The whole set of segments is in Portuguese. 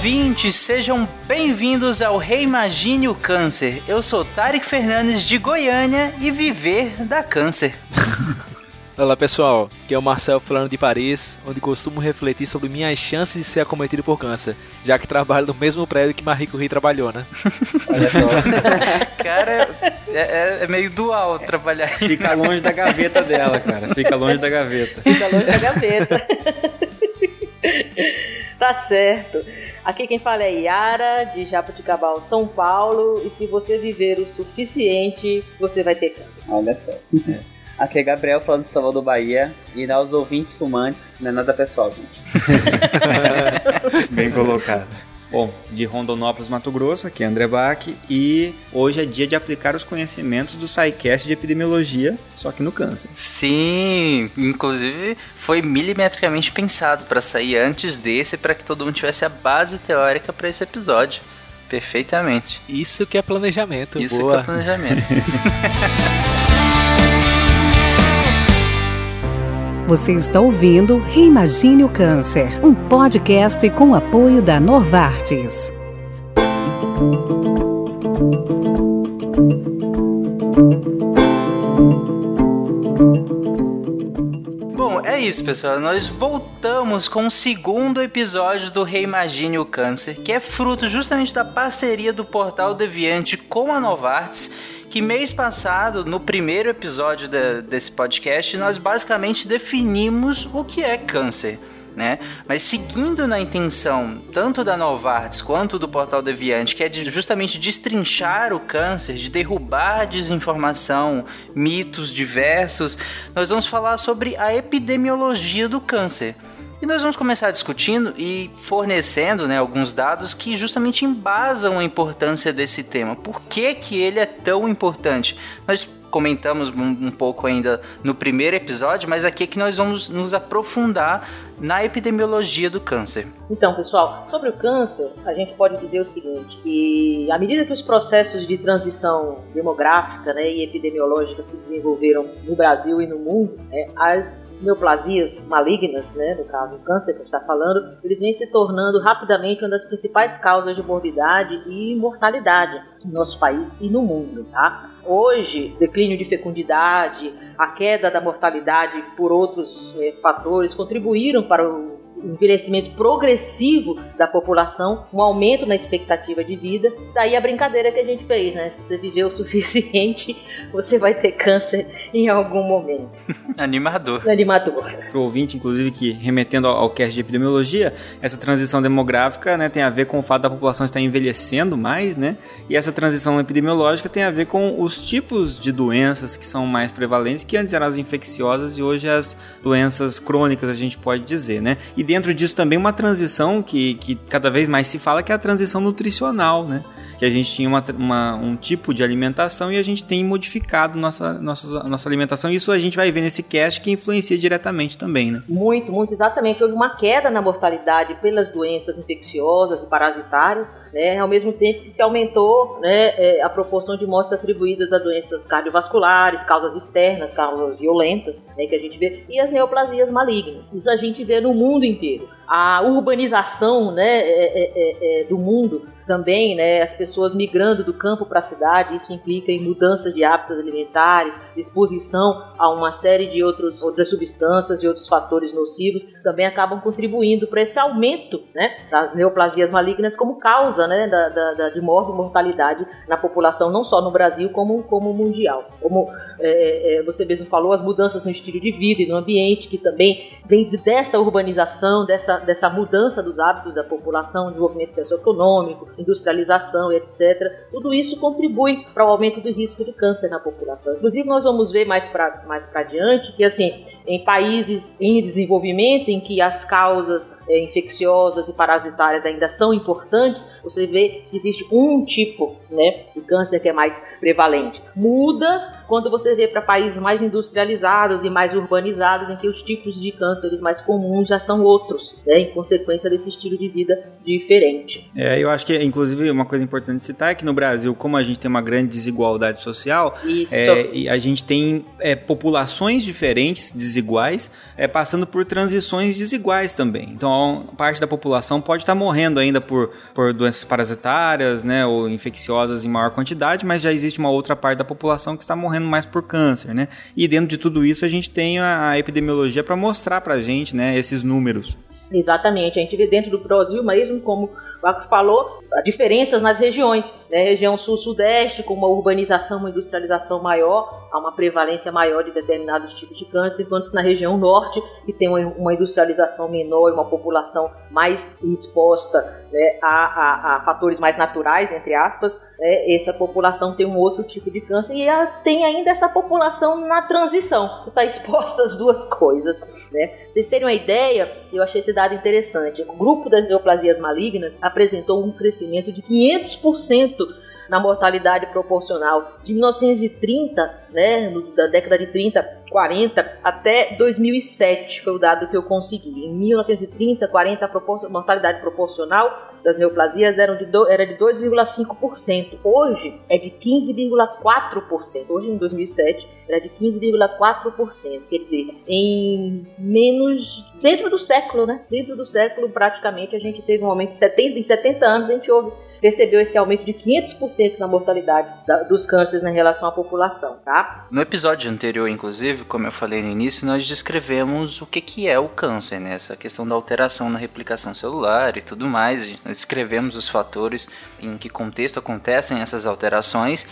ouvintes, sejam bem-vindos ao Reimagine o Câncer. Eu sou Tarek Fernandes de Goiânia e viver da câncer. Olá pessoal, aqui é o Marcel falando de Paris, onde costumo refletir sobre minhas chances de ser acometido por câncer, já que trabalho no mesmo prédio que Marie Curie trabalhou, né? cara, é, é, é, meio dual trabalhar. Fica longe da gaveta dela, cara. Fica longe da gaveta. Fica longe da gaveta. Tá certo. Aqui quem fala é Yara, de Jabuticabal, São Paulo. E se você viver o suficiente, você vai ter câncer. Olha só. É. Aqui é Gabriel falando de Salvador, Bahia. E aos ouvintes fumantes, não é nada pessoal, gente. Bem colocado. Bom, de Rondonópolis, Mato Grosso, aqui é André Bach e hoje é dia de aplicar os conhecimentos do SciCast de epidemiologia, só que no câncer. Sim, inclusive foi milimetricamente pensado para sair antes desse para que todo mundo tivesse a base teórica para esse episódio. Perfeitamente. Isso que é planejamento. Isso boa. que é planejamento. Você está ouvindo Reimagine o Câncer, um podcast com apoio da Novartis. Bom, é isso, pessoal. Nós voltamos com o segundo episódio do Reimagine o Câncer, que é fruto justamente da parceria do Portal Deviante com a Novartis que mês passado, no primeiro episódio de, desse podcast, nós basicamente definimos o que é câncer. Né? Mas seguindo na intenção tanto da Novartis quanto do Portal Deviante, que é de justamente destrinchar o câncer, de derrubar desinformação, mitos diversos, nós vamos falar sobre a epidemiologia do câncer. E nós vamos começar discutindo e fornecendo né, alguns dados que justamente embasam a importância desse tema. Por que, que ele é tão importante? Nós comentamos um, um pouco ainda no primeiro episódio, mas aqui é que nós vamos nos aprofundar na epidemiologia do câncer. Então, pessoal, sobre o câncer, a gente pode dizer o seguinte, que à medida que os processos de transição demográfica né, e epidemiológica se desenvolveram no Brasil e no mundo, né, as neoplasias malignas, né, no caso do câncer que a gente está falando, eles vêm se tornando rapidamente uma das principais causas de morbidade e mortalidade no nosso país e no mundo, tá? Hoje, declínio de fecundidade, a queda da mortalidade por outros é, fatores contribuíram para o envelhecimento progressivo da população, um aumento na expectativa de vida. Daí a brincadeira que a gente fez, né? Se você viver o suficiente, você vai ter câncer em algum momento. Animador. Animador. Pro ouvinte, inclusive, que remetendo ao cast de epidemiologia, essa transição demográfica né, tem a ver com o fato da população estar envelhecendo mais, né? E essa transição epidemiológica tem a ver com os tipos de doenças que são mais prevalentes, que antes eram as infecciosas e hoje as doenças crônicas, a gente pode dizer, né? E dentro disso também uma transição que, que cada vez mais se fala, que é a transição nutricional, né? que a gente tinha uma, uma, um tipo de alimentação e a gente tem modificado nossa, nossa, nossa alimentação. Isso a gente vai ver nesse cast que influencia diretamente também, né? Muito, muito, exatamente. Houve uma queda na mortalidade pelas doenças infecciosas e parasitárias, né? Ao mesmo tempo que se aumentou né, é, a proporção de mortes atribuídas a doenças cardiovasculares, causas externas, causas violentas, né, que a gente vê, e as neoplasias malignas. Isso a gente vê no mundo inteiro. A urbanização né, é, é, é, é do mundo também, né, as pessoas migrando do campo para a cidade, isso implica em mudanças de hábitos alimentares, exposição a uma série de outros, outras substâncias e outros fatores nocivos, também acabam contribuindo para esse aumento né, das neoplasias malignas como causa né, da, da, de morte e mortalidade na população, não só no Brasil, como, como mundial. Como é, é, você mesmo falou, as mudanças no estilo de vida e no ambiente, que também vem dessa urbanização, dessa, dessa mudança dos hábitos da população, desenvolvimento socioeconômico, industrialização, etc. Tudo isso contribui para o aumento do risco de câncer na população. Inclusive, nós vamos ver mais para mais adiante que, assim, em países em desenvolvimento, em que as causas é, infecciosas e parasitárias ainda são importantes, você vê que existe um tipo né, de câncer que é mais prevalente. Muda quando você vê para países mais industrializados e mais urbanizados, em que os tipos de cânceres mais comuns já são outros, né, em consequência desse estilo de vida diferente. É, eu acho que, inclusive, uma coisa importante citar é que no Brasil, como a gente tem uma grande desigualdade social, é, a gente tem é, populações diferentes, desiguais, é, passando por transições desiguais também. Então, parte da população pode estar morrendo ainda por, por doenças parasitárias, né, ou infecciosas em maior quantidade, mas já existe uma outra parte da população que está morrendo mais por câncer, né? E dentro de tudo isso a gente tem a, a epidemiologia para mostrar para a gente, né, esses números. Exatamente, a gente vê dentro do Brasil mesmo como Marcos falou, diferenças nas regiões. Né? Região sul-sudeste, com uma urbanização, uma industrialização maior, há uma prevalência maior de determinados tipos de câncer, enquanto na região norte, que tem uma industrialização menor e uma população mais exposta né, a, a, a, fatores mais naturais, entre aspas, né, essa população tem um outro tipo de câncer e a, tem ainda essa população na transição, que está exposta às duas coisas. Né? Pra vocês terem uma ideia, eu achei esse dado interessante. O grupo das neoplasias malignas apresentou um crescimento de 500% na mortalidade proporcional de 1930, né, da década de 30, 40 até 2007 foi o dado que eu consegui. Em 1930, 40 a mortalidade proporcional das neoplasias eram de do, era de 2,5%. Hoje é de 15,4%. Hoje em 2007 era de 15,4%. Quer dizer, em menos dentro do século, né? Dentro do século praticamente a gente teve um aumento de 70 em 70 anos a gente houve percebeu esse aumento de 500% na mortalidade da, dos cânceres em relação à população, tá? No episódio anterior, inclusive, como eu falei no início, nós descrevemos o que, que é o câncer, né? Essa questão da alteração na replicação celular e tudo mais. Nós descrevemos os fatores em que contexto acontecem essas alterações.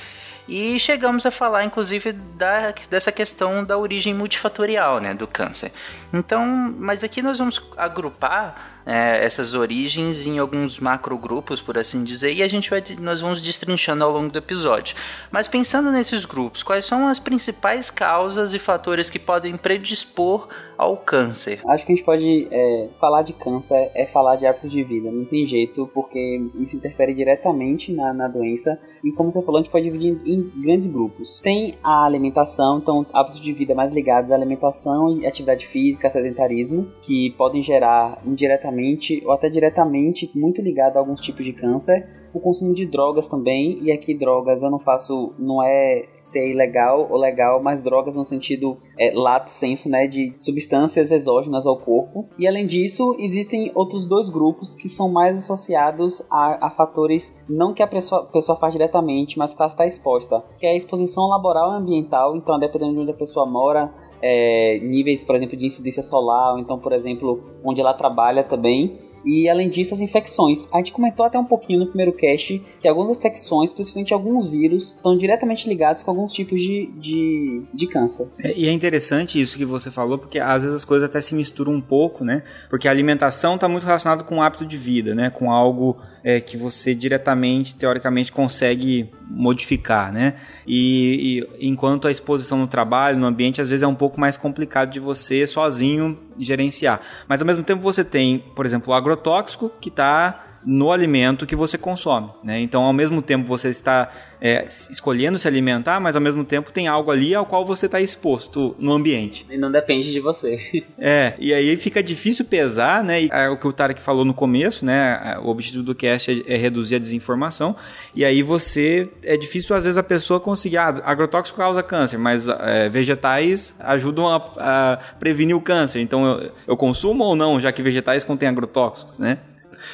E chegamos a falar, inclusive, da, dessa questão da origem multifatorial né, do câncer. Então, mas aqui nós vamos agrupar é, essas origens em alguns macrogrupos, por assim dizer, e a gente vai, nós vamos destrinchando ao longo do episódio. Mas pensando nesses grupos, quais são as principais causas e fatores que podem predispor ao câncer? Acho que a gente pode é, falar de câncer é falar de hábitos de vida, não tem jeito, porque isso interfere diretamente na, na doença. E como você falou, a gente pode dividir em, em grandes grupos. Tem a alimentação, então hábitos de vida mais ligados à alimentação e atividade física, sedentarismo, que podem gerar indiretamente ou até diretamente muito ligado a alguns tipos de câncer o consumo de drogas também, e aqui drogas eu não faço, não é ser ilegal ou legal, mas drogas no sentido é, lato senso, né, de substâncias exógenas ao corpo. E além disso, existem outros dois grupos que são mais associados a, a fatores não que a pessoa, pessoa faz diretamente, mas que ela está exposta, que é a exposição laboral e ambiental, então dependendo de onde a pessoa mora, é, níveis, por exemplo, de incidência solar, ou então, por exemplo, onde ela trabalha também, e além disso, as infecções. A gente comentou até um pouquinho no primeiro cast que algumas infecções, principalmente alguns vírus, estão diretamente ligados com alguns tipos de, de, de câncer. É, e é interessante isso que você falou, porque às vezes as coisas até se misturam um pouco, né? Porque a alimentação está muito relacionada com o hábito de vida, né? Com algo é, que você diretamente, teoricamente, consegue modificar, né? E, e, enquanto a exposição no trabalho, no ambiente, às vezes é um pouco mais complicado de você sozinho gerenciar. Mas ao mesmo tempo você tem, por exemplo, o agrotóxico que está no alimento que você consome. Né? Então, ao mesmo tempo, você está é, escolhendo se alimentar, mas ao mesmo tempo tem algo ali ao qual você está exposto no ambiente. E não depende de você. É, e aí fica difícil pesar, né? E é o que o Tarek falou no começo, né? O objetivo do cast é, é, reduzir a desinformação. E aí você. É difícil, às vezes, a pessoa conseguir. Ah, agrotóxico causa câncer, mas é, vegetais ajudam a, a, prevenir o câncer. Então eu, eu consumo ou não, já que vegetais contêm agrotóxicos, né?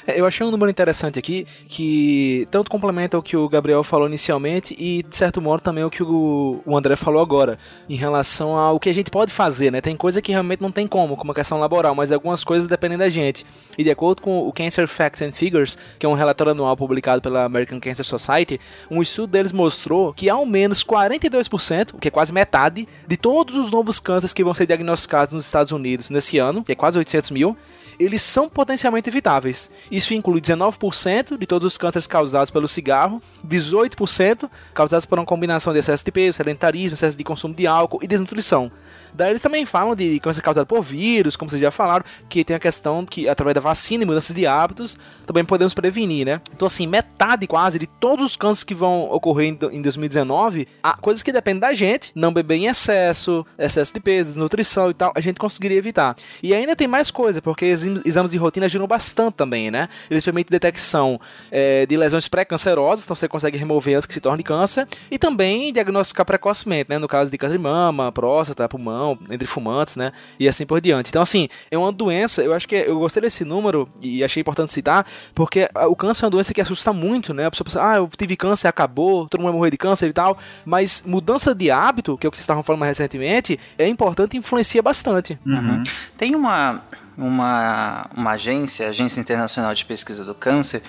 É, eu achei um número interessante aqui que tanto complementa o que o Gabriel falou inicialmente e, de certo modo, também o que o, André falou agora, em relação ao que a gente pode fazer, né? Tem coisa que realmente não tem como, como a questão laboral, mas algumas coisas dependem da gente. E de acordo com o Cancer Facts and Figures, que é um relatório anual publicado pela American Cancer Society, um estudo deles mostrou que ao menos 42%, que é quase metade, de todos os novos cânceres que vão ser diagnosticados nos Estados Unidos nesse ano, que é quase 800 mil, eles são potencialmente evitáveis. Isso inclui 19% de todos os cânceres causados pelo cigarro, 18% causados por uma combinação de excesso de peso, sedentarismo, excesso de consumo de álcool e desnutrição. Daí eles também falam de câncer causado por vírus, como vocês já falaram, que tem a questão que através da vacina e mudanças de hábitos também podemos prevenir, né? Então, assim, metade quase de todos os cânceres que vão ocorrer em 2019, há coisas que dependem da gente, não beber em excesso, excesso de peso, nutrição e tal, a gente conseguiria evitar. E ainda tem mais coisa, porque exames de rotina ajudam bastante também, né? Eles permitem detecção é, de lesões pré-cancerosas, então você consegue remover antes que se torne câncer, e também diagnosticar precocemente, né? No caso de câncer de mama, próstata, pulmão, entre fumantes, né? E assim por diante. Então, assim, é uma doença, eu acho que eu gostei desse número e achei importante citar, porque o câncer é uma doença que assusta muito, né? A pessoa pensa, ah, eu tive câncer, acabou, todo mundo vai morrer de câncer e tal. Mas mudança de hábito, que é o que vocês estavam falando mais recentemente, é importante e influencia bastante. Uhum. Tem uma, uma, uma agência, Agência Internacional de Pesquisa do Câncer,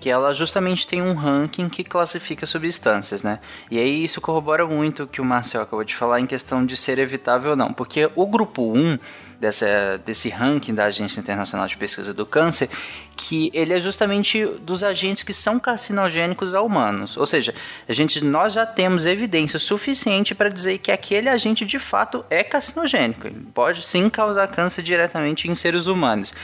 que ela justamente tem um ranking que classifica substâncias, né? E aí isso corrobora muito o que o Marcel acabou de falar em questão de ser evitável ou não, porque o grupo 1 dessa, desse ranking da Agência Internacional de Pesquisa do Câncer, que ele é justamente dos agentes que são carcinogênicos a humanos. Ou seja, a gente, nós já temos evidência suficiente para dizer que aquele agente de fato é carcinogênico. Ele pode sim causar câncer diretamente em seres humanos.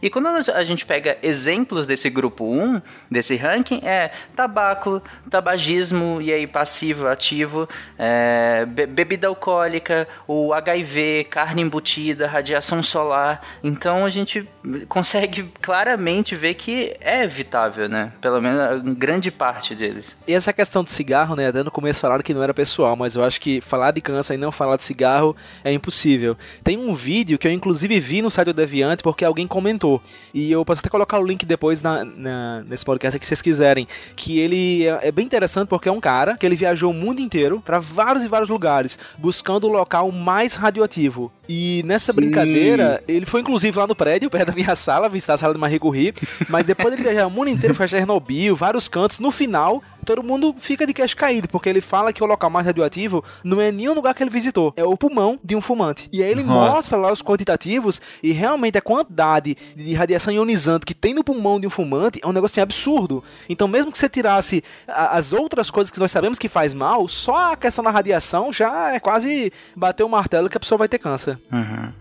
E quando a gente pega exemplos desse grupo 1, desse ranking, é tabaco, tabagismo, e aí passivo, ativo, é, be bebida alcoólica, o HIV, carne embutida, radiação solar. Então a gente consegue claramente ver que é evitável, né? Pelo menos grande parte deles. E essa questão do cigarro, né? Até no começo falaram que não era pessoal, mas eu acho que falar de câncer e não falar de cigarro é impossível. Tem um vídeo que eu inclusive vi no site do Deviante porque alguém comentou comentou. E eu posso até colocar o link depois na, na nesse podcast que vocês quiserem. Que ele é, é, bem interessante porque é um cara que ele viajou o mundo inteiro para vários e vários lugares, buscando o local mais radioativo. E nessa Sim. brincadeira, ele foi inclusive lá no prédio, perto da minha sala, visitar a sala de Marie Curie. Mas depois ele viajar o mundo inteiro, foi a Chernobyl, vários cantos. No final, todo mundo fica de queixo caído, porque ele fala que o local mais radioativo não é nenhum lugar que ele visitou, é o pulmão de um fumante. E aí ele Nossa. mostra lá os quantitativos e realmente a quantidade de radiação ionizante que tem no pulmão de um fumante é um negócio assim, absurdo. Então, mesmo que você tirasse as outras coisas que nós sabemos que faz mal, só a questão da radiação já é quase bater o martelo que a pessoa vai ter câncer. Uhum.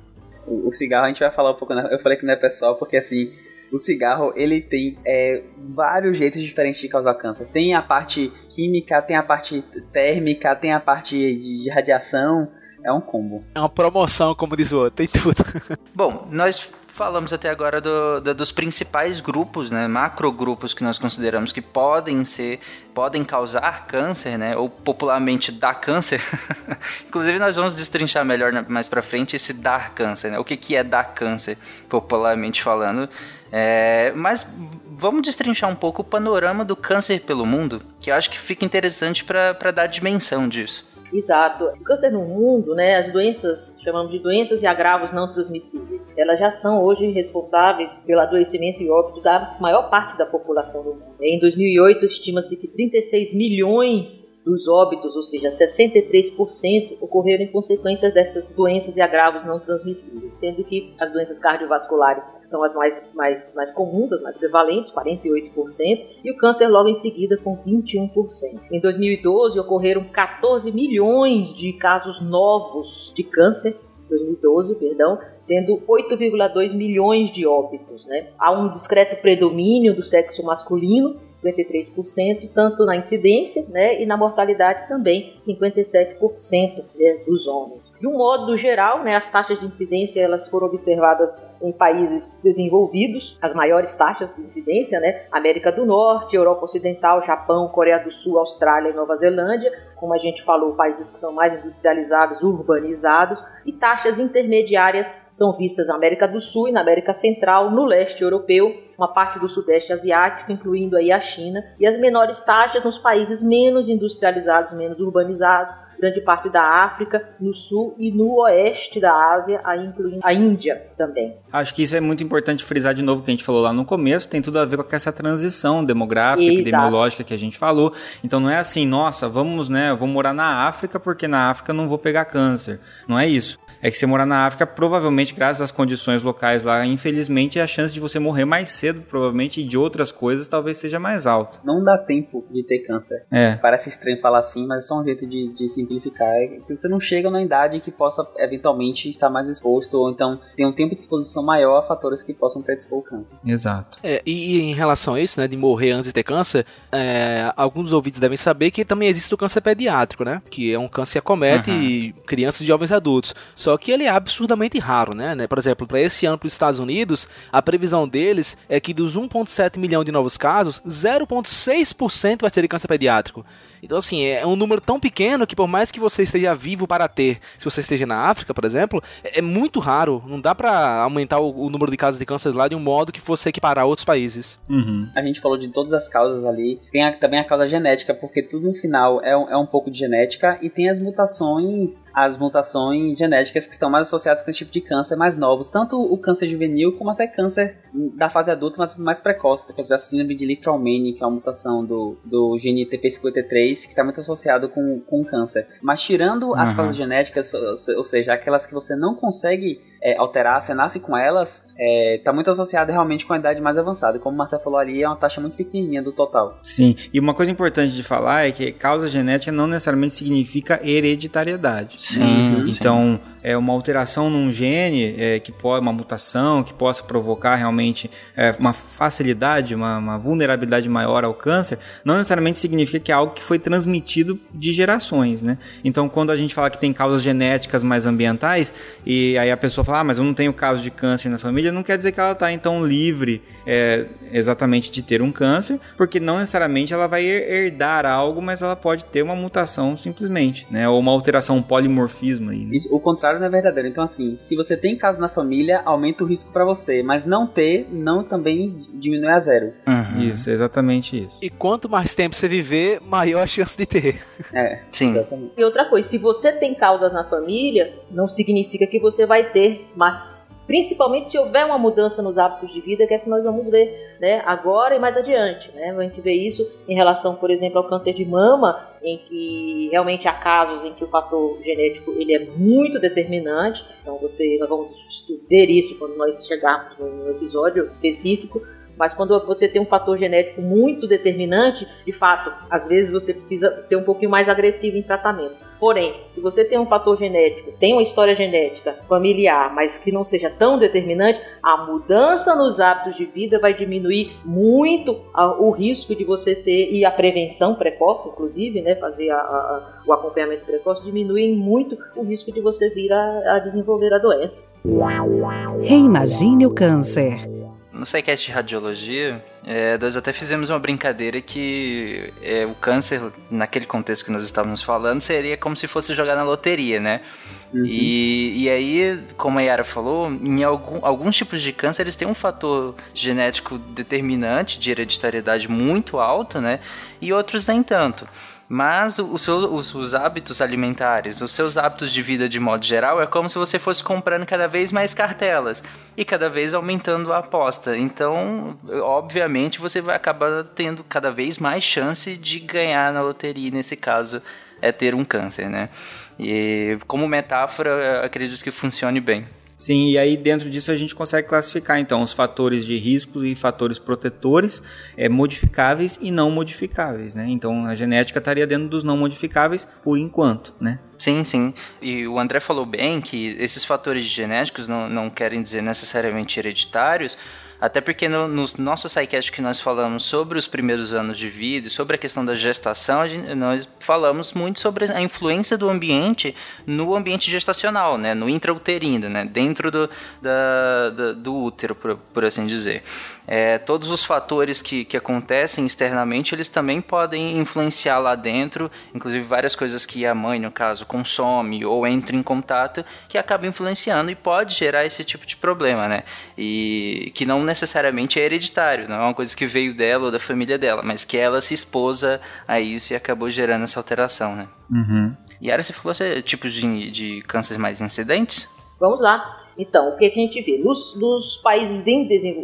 O, o cigarro a gente vai falar um pouco, né? eu falei que não é pessoal, porque assim, o cigarro ele tem é, vários jeitos diferentes de causar câncer. Tem a parte química, tem a parte térmica, tem a parte de radiação. É um combo. É uma promoção, como diz o outro, tem tudo. Bom, nós falamos até agora do, do, dos principais grupos, né, macrogrupos que nós consideramos que podem ser, podem causar câncer, né, ou popularmente dar câncer. Inclusive nós vamos destrinchar melhor mais para frente esse dar câncer, né, o que que é dar câncer, popularmente falando. É, mas vamos destrinchar um pouco o panorama do câncer pelo mundo, que eu acho que fica interessante para dar dimensão disso. Exato. O câncer no mundo, né, as doenças, chamamos de doenças e agravos não transmissíveis, elas já são hoje responsáveis pelo adoecimento e óbito da maior parte da população do mundo. Em 2008, estima-se que 36 milhões dos óbitos, ou seja, 63%, ocorreram em consequências dessas doenças e agravos não transmissíveis, sendo que as doenças cardiovasculares são as mais, mais, mais comuns, as mais prevalentes, 48%, e o câncer logo em seguida com 21%. Em 2012, ocorreram 14 milhões de casos novos de câncer 2012, perdão, sendo 8,2 milhões de óbitos. Né? Há um discreto predomínio do sexo masculino, 53%, tanto na incidência né, e na mortalidade também, 57% né, dos homens. De um modo geral, né, as taxas de incidência elas foram observadas em países desenvolvidos, as maiores taxas de incidência, né, América do Norte, Europa Ocidental, Japão, Coreia do Sul, Austrália e Nova Zelândia, como a gente falou, países que são mais industrializados, urbanizados, e taxas intermediárias são vistas na América do Sul e na América Central, no leste europeu, uma parte do sudeste asiático, incluindo aí a China, e as menores taxas nos países menos industrializados, menos urbanizados, grande parte da África, no sul e no oeste da Ásia, aí incluindo a Índia também. Acho que isso é muito importante frisar de novo que a gente falou lá no começo, tem tudo a ver com essa transição demográfica, Exato. epidemiológica que a gente falou. Então não é assim, nossa, vamos, né, eu vou morar na África porque na África não vou pegar câncer. Não é isso é que você morar na África, provavelmente, graças às condições locais lá, infelizmente, a chance de você morrer mais cedo, provavelmente, e de outras coisas, talvez seja mais alta. Não dá tempo de ter câncer. É. Parece estranho falar assim, mas é só um jeito de, de simplificar. É que você não chega na idade que possa, eventualmente, estar mais exposto, ou então tem um tempo de exposição maior a fatores que possam predispor o câncer. Exato. É, e em relação a isso, né, de morrer antes de ter câncer, é, alguns dos ouvintes devem saber que também existe o câncer pediátrico, né? Que é um câncer que acomete uhum. crianças e jovens adultos. Só que ele é absurdamente raro, né? né? Por exemplo, para esse ano para os Estados Unidos, a previsão deles é que dos 1,7 milhão de novos casos, 0,6% vai ser de câncer pediátrico. Então, assim, é um número tão pequeno que por mais que você esteja vivo para ter, se você esteja na África, por exemplo, é, é muito raro. Não dá para aumentar o, o, número de casos de câncer lá de um modo que fosse equiparar outros países. Uhum. A gente falou de todas as causas ali. Tem a, também a causa genética, porque tudo no final é um, é um pouco de genética e tem as mutações, as mutações genéticas que estão mais associadas com esse tipo de câncer mais novos, tanto o câncer juvenil como até câncer da fase adulta, mas mais precoce, que é a síndrome de Liefeld-Manning, que é uma mutação do, do gene TP53, que está muito associado com, com câncer. Mas tirando as uhum. causas genéticas, ou seja, aquelas que você não consegue é, alterar, você nasce com elas, está é, tá muito associado realmente com a idade mais avançada. Como o Marcelo falou ali, é uma taxa muito pequenininha do total. Sim, e uma coisa importante de falar é que causa genética não necessariamente significa hereditariedade. Sim. Então, sim é, uma alteração num gene, é, que pode, uma mutação que possa provocar realmente é, uma facilidade, uma, uma, vulnerabilidade maior ao câncer, não necessariamente significa que é algo que foi transmitido de gerações, né? Então, quando a gente fala que tem causas genéticas mais ambientais, e aí a pessoa fala, ah, mas eu não tenho caso de câncer na família, não quer dizer que ela está então livre é, exatamente de ter um câncer, porque não necessariamente ela vai herdar algo, mas ela pode ter uma mutação simplesmente, né? Ou uma alteração, um polimorfismo aí. Né? O contrário contrário não é verdadeiro. Então, assim, se você tem caso na família, aumenta o risco para você, mas não ter, não também diminui a zero. Uhum. Isso, exatamente isso. E quanto mais tempo você viver, maior a chance de ter. É, sim. Exatamente. E outra coisa, se você tem causas na família, não significa que você vai ter, mas principalmente se houver uma mudança nos hábitos de vida, que é que nós vamos ver né, agora e mais adiante. Né? A gente vê isso em relação, por exemplo, ao câncer de mama, em que realmente há casos em que o fator genético ele é muito determinante. Então você, nós vamos ver isso quando nós chegarmos no episódio específico mas quando você tem um fator genético muito determinante, de fato, às vezes você precisa ser um pouquinho mais agressivo em tratamentos. Porém, se você tem um fator genético, tem uma história genética familiar, mas que não seja tão determinante, a mudança nos hábitos de vida vai diminuir muito o risco de você ter, e a prevenção precoce, inclusive, né, fazer a, a, o acompanhamento precoce, diminui muito o risco de você vir a, a desenvolver a doença. Reimagine o câncer no SciCast de Radiologia, é, nós até fizemos uma brincadeira que é, o câncer, naquele contexto que nós estávamos falando, seria como se fosse jogar na loteria, né? Uhum. E, e aí, como a Yara falou, em algum, alguns tipos de câncer eles têm um fator genético determinante de hereditariedade muito alto, né? E outros nem tanto. Mas o seu, os, os, hábitos alimentares, os seus hábitos de vida de modo geral, é como se você fosse comprando cada vez mais cartelas e cada vez aumentando a aposta. Então, obviamente, você vai acabar tendo cada vez mais chance de ganhar na loteria. Nesse caso, é ter um câncer, né? E como metáfora, acredito que funcione bem. Sim, e aí dentro disso a gente consegue classificar então os fatores de risco e fatores protetores, é, modificáveis e não modificáveis, né? Então a genética estaria dentro dos não modificáveis por enquanto, né? Sim, sim. E o André falou bem que esses fatores genéticos não, não querem dizer necessariamente hereditários, até porque no, no nosso SciCast que nós falamos sobre os primeiros anos de vida e sobre a questão da gestação, gente, nós falamos muito sobre a influência do ambiente no ambiente gestacional, né? No intrauterino, né? Dentro do, da, da, do útero, por, por assim dizer é, todos os fatores que, que acontecem externamente, eles também podem influenciar lá dentro, inclusive várias coisas que a mãe, no caso, consome ou entra em contato, que acaba influenciando e pode gerar esse tipo de problema, né? E que não necessariamente é hereditário, não é uma coisa que veio dela ou da família dela, mas que ela se expôs a isso e acabou gerando essa alteração, né? Uhum. E era você falou você, tipos de, de cânceres mais incidentes? Vamos lá. Então, o que a gente vê? Nos, nos países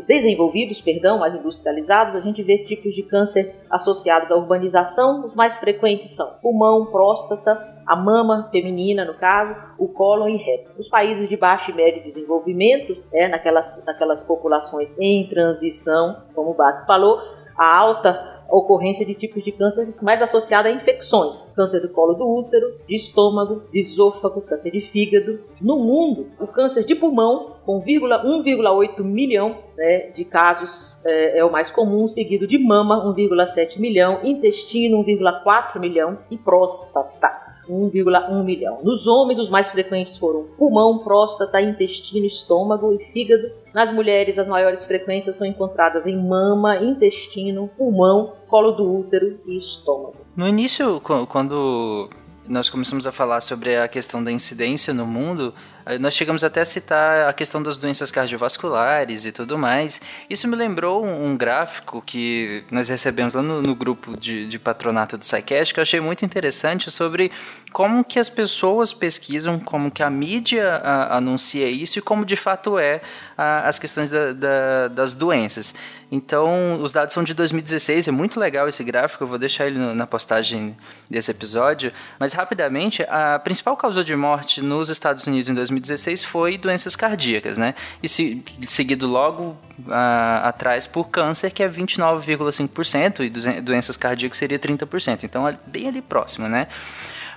desenvolvidos, perdão, mais industrializados, a gente vê tipos de câncer associados à urbanização. Os mais frequentes são pulmão, próstata, a mama feminina, no caso, o cólon e reto. Nos países de baixo e médio desenvolvimento, é, naquelas, naquelas populações em transição, como o Bato falou, a alta ocorrência de tipos de câncer mais associada a infecções. Câncer do colo do útero, de estômago, de esôfago, câncer de fígado. No mundo, o câncer de pulmão, com 1,8 milhão né, de casos, é, é, o mais comum, seguido de mama, 1,7 milhão, intestino, 1,4 milhão e próstata. 1,1 milhão. Nos homens, os mais frequentes foram pulmão, próstata, intestino, estômago e fígado. Nas mulheres, as maiores frequências são encontradas em mama, intestino, pulmão, colo do útero e estômago. No início, quando nós começamos a falar sobre a questão da incidência no mundo, nós chegamos até a citar a questão das doenças cardiovasculares e tudo mais. Isso me lembrou um, gráfico que nós recebemos lá no, no grupo de, de, patronato do SciCast, que eu achei muito interessante sobre como que as pessoas pesquisam, como que a mídia a, anuncia isso e como de fato é a, as questões da, da, das doenças. Então, os dados são de 2016, é muito legal esse gráfico, eu vou deixar ele no, na postagem desse episódio. Mas, rapidamente, a principal causa de morte nos Estados Unidos em 2016 foi doenças cardíacas, né? E se, seguido logo a, atrás por câncer, que é 29,5%, e doenças cardíacas seria 30%. Então, bem ali próximo, né?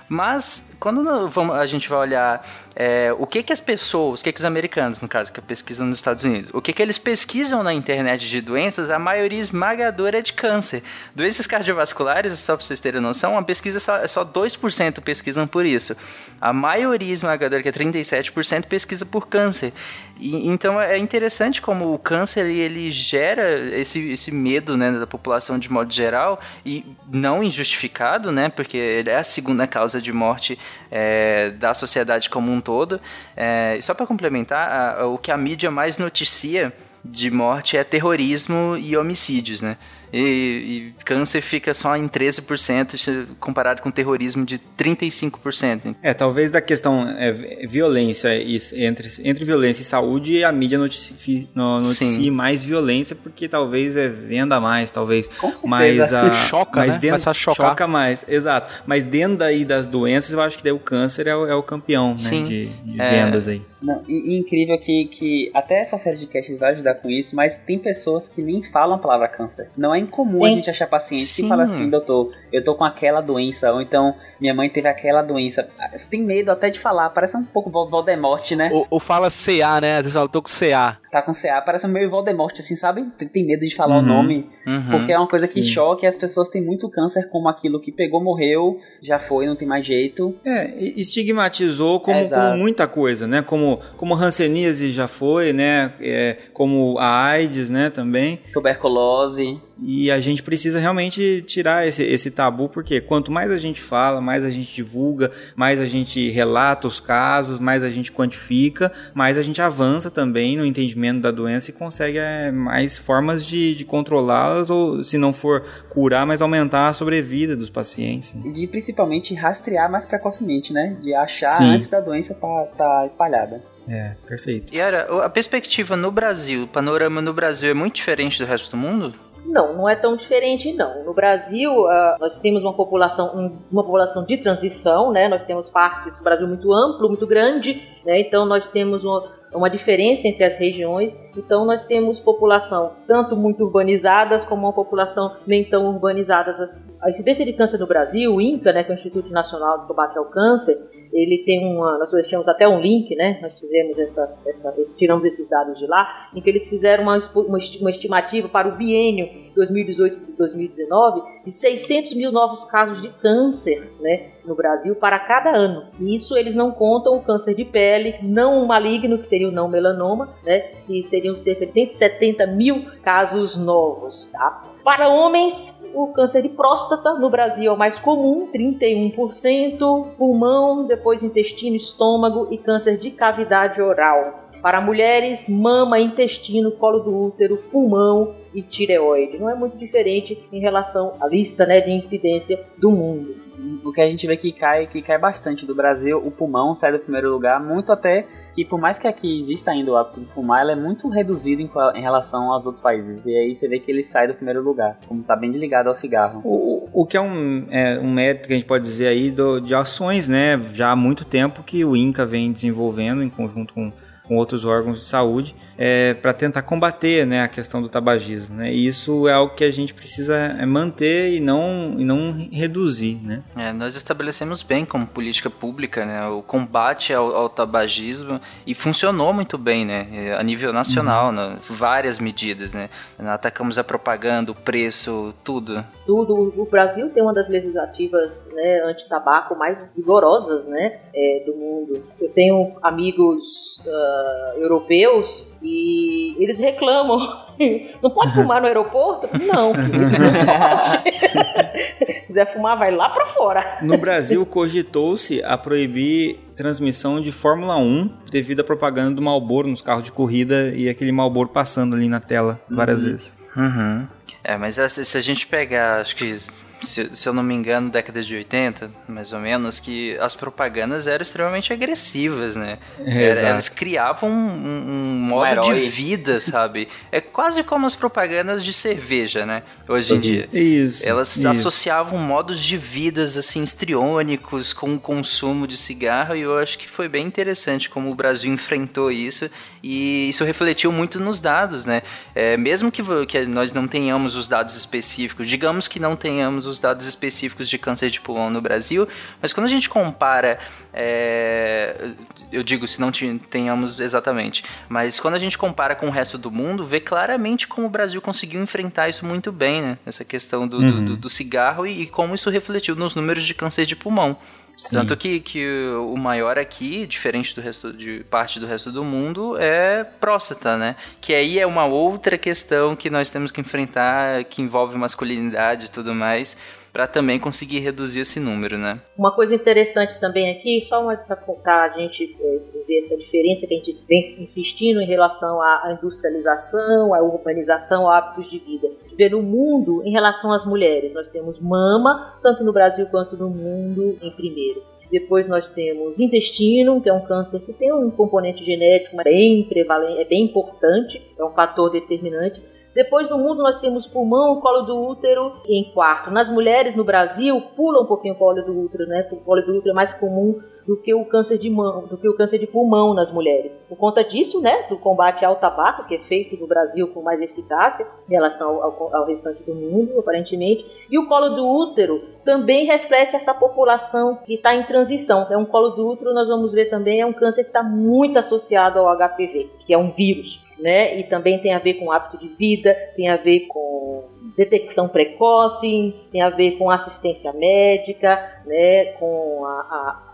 Mas, quando a gente vai olhar é, o que que as pessoas, o que que os americanos, no caso, que pesquisam nos Estados Unidos, o que que eles pesquisam na internet de doenças, a maioria esmagadora é de câncer. Doenças cardiovasculares, só para vocês terem noção, uma pesquisa só, só 2% pesquisam por isso. A maioria esmagadora, que é 37%, pesquisa por câncer. E, então é interessante como o câncer ele gera esse, esse medo né, da população de modo geral e não injustificado, né, porque ele é a segunda causa de morte é, da sociedade como um todo. É, só para complementar, a, a, o que a mídia mais noticia de morte é terrorismo e homicídios, né? E, e, câncer fica só em 13%, comparado com terrorismo de 35%. É, talvez da questão é, violência entre, entre violência e saúde, a mídia noticie, noticie mais violência, porque talvez é venda mais, talvez. Com mais a, choca, mas né? Dentro, mais chocar. Choca mais, exato. Mas dentro daí das doenças, eu acho que daí o câncer é o, é o campeão né, de, de é... vendas aí. Não, e, e, incrível que, que até essa série de casts vai ajudar com isso, mas tem pessoas que nem falam a palavra câncer. Não é incomum Sim. a gente achar paciente Sim. que fala assim, doutor, eu tô com aquela doença, ou então minha mãe teve aquela doença. Tem medo até de falar, parece um pouco Voldemort, né? Ou, ou fala CA, né? Às vezes fala, tô com CA. Tá com CA, parece meio Voldemort, assim, sabe? Tem medo de falar uhum. o nome, uhum. porque é uma coisa Sim. que choca e as pessoas têm muito câncer como aquilo que pegou, morreu, já foi, não tem mais jeito. É, estigmatizou como, é, como muita coisa, né? Como, como hanseníase já foi, né? É, como a AIDS, né, também. Tuberculose. E a gente precisa realmente tirar esse, esse tabu, porque quanto mais a gente fala, mais a gente divulga, mais a gente relata os casos, mais a gente quantifica, mais a gente avança também no entendimento da doença e consegue é, mais formas de, de controlá-las, ou se não for curar, mas aumentar a sobrevida dos pacientes. De principalmente rastrear mais precocemente, né? De achar Sim. antes da doença tá, tá espalhada. É, perfeito. E era, a perspectiva no Brasil, o panorama no Brasil é muito diferente do resto do mundo? Não, não é tão diferente não. No Brasil, uh, nós temos uma população, um, uma população de transição, né? Nós temos partes, o Brasil muito amplo, muito grande, né? Então nós temos uma, uma diferença entre as regiões. Então nós temos população tanto muito urbanizadas como uma população nem tão urbanizadas. Assim. A incidência de câncer no Brasil, o INCA, né, que é o Instituto Nacional de Combate ao Câncer, ele tem uma, nós deixamos até um link, né? Nós fizemos essa, essa tiramos esses dados de lá, em que eles fizeram uma, uma, estimativa para o biênio 2018-2019 de 600 mil novos casos de câncer, né? No Brasil para cada ano. E isso eles não contam o câncer de pele, não maligno, que seria o não melanoma, né? Que seriam cerca de 170 mil casos novos, tá? Para homens, o câncer de próstata no Brasil é o mais comum, 31%, pulmão, depois intestino, estômago e câncer de cavidade oral. Para mulheres, mama, intestino, colo do útero, pulmão e tireoide. Não é muito diferente em relação à lista né, de incidência do mundo. O que a gente vê que cai, que cai bastante do Brasil, o pulmão sai do primeiro lugar, muito até que por mais que aqui exista ainda o hábito de fumar, ela é muito reduzido em, em, relação aos outros países. E aí você vê que ele sai do primeiro lugar, como está bem ligado ao cigarro. O, o que é um, é um mérito que a gente pode dizer aí do, de ações, né? Já há muito tempo que o INCA vem desenvolvendo em conjunto com com outros órgãos de saúde é, para tentar combater né, a questão do tabagismo. Né? E isso é algo que a gente precisa é, manter e não, e não reduzir. Né? É, nós estabelecemos bem como política pública né, o combate ao, ao tabagismo e funcionou muito bem né, é, a nível nacional, uhum. né, várias medidas. Né? Atacamos a propaganda, o preço, tudo. Tudo. O Brasil tem uma das legislativas né, anti-tabaco mais rigorosas né, é, do mundo. Eu tenho amigos. Uh, uh, europeus e eles reclamam. Não pode fumar no aeroporto? Não, filho, não pode. Se quiser fumar, vai lá para fora. No Brasil, cogitou-se a proibir transmissão de Fórmula 1 devido à propaganda do Malboro nos carros de corrida e aquele Malboro passando ali na tela várias uhum. vezes. Uhum. É, mas se a gente pegar, acho que se, se, eu não me engano, década de 80, mais ou menos, que as propagandas eram extremamente agressivas, né? Era, elas criavam um, um modo um de vida, sabe? É quase como as propagandas de cerveja, né? Hoje em dia. Isso. Elas isso. associavam modos de vidas, assim, estriônicos com o consumo de cigarro e eu acho que foi bem interessante como o Brasil enfrentou isso e isso refletiu muito nos dados, né? É, mesmo que, que nós não tenhamos os dados específicos, digamos que não tenhamos os dados específicos de câncer de pulmão no Brasil, mas quando a gente compara, é, eu digo se não tenhamos exatamente, mas quando a gente compara com o resto do mundo, vê claramente como o Brasil conseguiu enfrentar isso muito bem, né? Essa questão do, uhum. do, do cigarro e, e como isso refletiu nos números de câncer de pulmão. Sim. Tanto que, que o maior aqui, diferente do resto de parte do resto do mundo, é próstata, né? Que aí é uma outra questão que nós temos que enfrentar, que envolve masculinidade e tudo mais, para também conseguir reduzir esse número, né? Uma coisa interessante também aqui, só para a gente é, ver essa diferença que a gente vem insistindo em relação à industrialização, à urbanização, a hábitos de vida ver no mundo em relação às mulheres. Nós temos mama, tanto no Brasil quanto no mundo, em primeiro. Depois nós temos intestino, que é um câncer que tem um componente genético bem prevalente, é bem importante, é um fator determinante. Depois no mundo nós temos pulmão, colo do útero em quarto. Nas mulheres no Brasil pula um pouquinho o colo do útero, né? O colo do útero é mais comum do que o câncer de mão, do que o câncer de pulmão nas mulheres. Por conta disso, né, do combate ao tabaco, que é feito no Brasil com mais eficácia em relação ao, ao restante do mundo, aparentemente, e o colo do útero também reflete essa população que está em transição. É um colo do útero, nós vamos ver também, é um câncer que está muito associado ao HPV, que é um vírus, né, e também tem a ver com hábito de vida, tem a ver com detecção precoce, tem a ver com assistência médica, né, com a,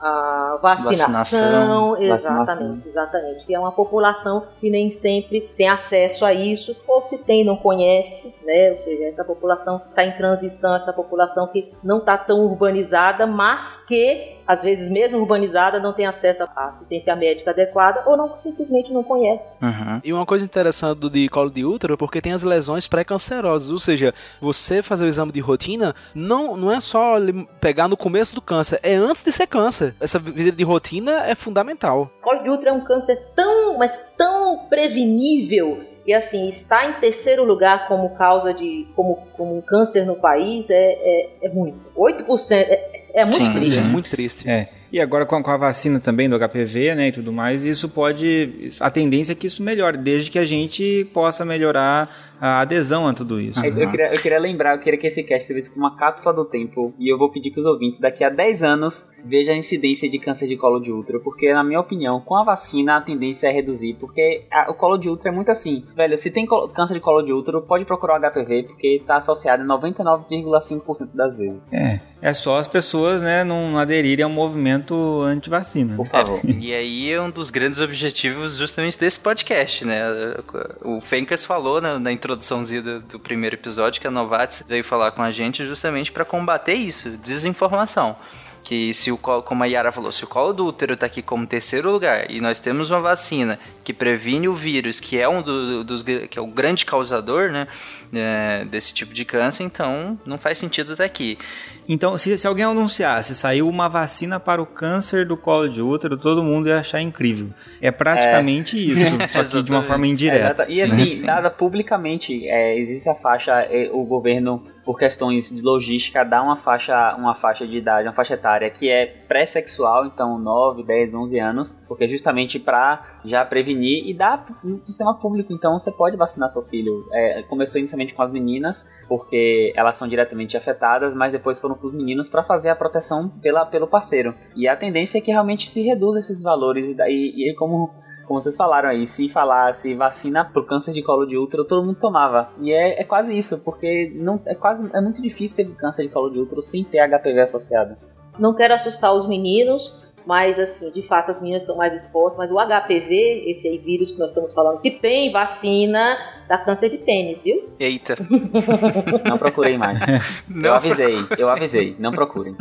a, a vacinação, vacinação, exatamente, vacinação. exatamente, que é uma população que nem sempre tem acesso a isso, ou se tem não conhece, né, ou seja, essa população está em transição, essa população que não está tão urbanizada, mas que às vezes mesmo urbanizada não tem acesso à assistência médica adequada ou não simplesmente não conhece. Uhum. E uma coisa interessante do de colo de útero é porque tem as lesões pré-cancerosas, ou seja, você fazer o exame de rotina não, não é só pegar no começo do câncer, é antes de ser câncer. Essa visita de rotina é fundamental. Colo de útero é um câncer tão, mas tão prevenível e assim, está em terceiro lugar como causa de como, como um câncer no país é, é, é muito. 8% é, é muito Sim, triste. É muito triste. É. E agora com a, vacina também do HPV, né, e tudo mais, isso pode. A tendência é que isso melhore, desde que a gente possa melhorar a adesão a tudo isso. Uhum. Eu, queria, eu queria lembrar, eu queria que esse cast servisse como uma cápsula do tempo, e eu vou pedir que os ouvintes, daqui a 10 anos, vejam a incidência de câncer de colo de útero, porque, na minha opinião, com a vacina a tendência é reduzir, porque a, o colo de útero é muito assim. Velho, se tem câncer de colo de útero, pode procurar o HPV, porque está associado 99,5% das vezes. É, é só as pessoas, né, não aderirem ao movimento movimento anti-vacina. Por favor. É, e aí é um dos grandes objetivos justamente desse podcast, né? O Fencas falou na, na introduçãozinha do, do, primeiro episódio que a Novartis veio falar com a gente justamente para combater isso, desinformação que se o como a Yara falou, se o colo do útero está aqui como terceiro lugar e nós temos uma vacina que previne o vírus, que é um do, dos que é o grande causador, né, é, desse tipo de câncer, então não faz sentido estar tá aqui. Então, se, se alguém anunciasse, saiu uma vacina para o câncer do colo de útero, todo mundo ia achar incrível. É praticamente é. isso, só que de uma forma indireta. É, e assim, né? nada publicamente, é, existe a faixa, é, o governo por questões de logística, dá uma faixa, uma faixa de idade, uma faixa etária que é pré-sexual, então 9, 10, 11 anos, porque justamente para já prevenir e dá no sistema público, então você pode vacinar seu filho. É, começou inicialmente com as meninas, porque elas são diretamente afetadas, mas depois foram para os meninos para fazer a proteção pela, pelo parceiro. E a tendência é que realmente se reduza esses valores e, e, e como como vocês falaram aí, se falasse vacina pro câncer de colo de útero, todo mundo tomava. E é, é quase isso, porque não é quase é muito difícil ter câncer de colo de útero sem ter HPV associado. Não quero assustar os meninos, mas assim, de fato as minhas estão mais expostas, mas o HPV, esse aí vírus que nós estamos falando, que tem vacina, dá câncer de pênis, viu? Eita. Não procurem mais. Não eu avisei, eu avisei, não procurem.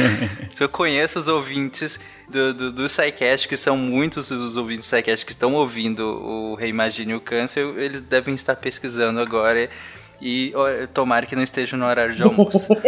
Se eu conheço os ouvintes do, do, do SciCast, que são muitos os ouvintes do SciCast que estão ouvindo o Reimagine o Câncer, eles devem estar pesquisando agora e tomara que não esteja no horário de almoço.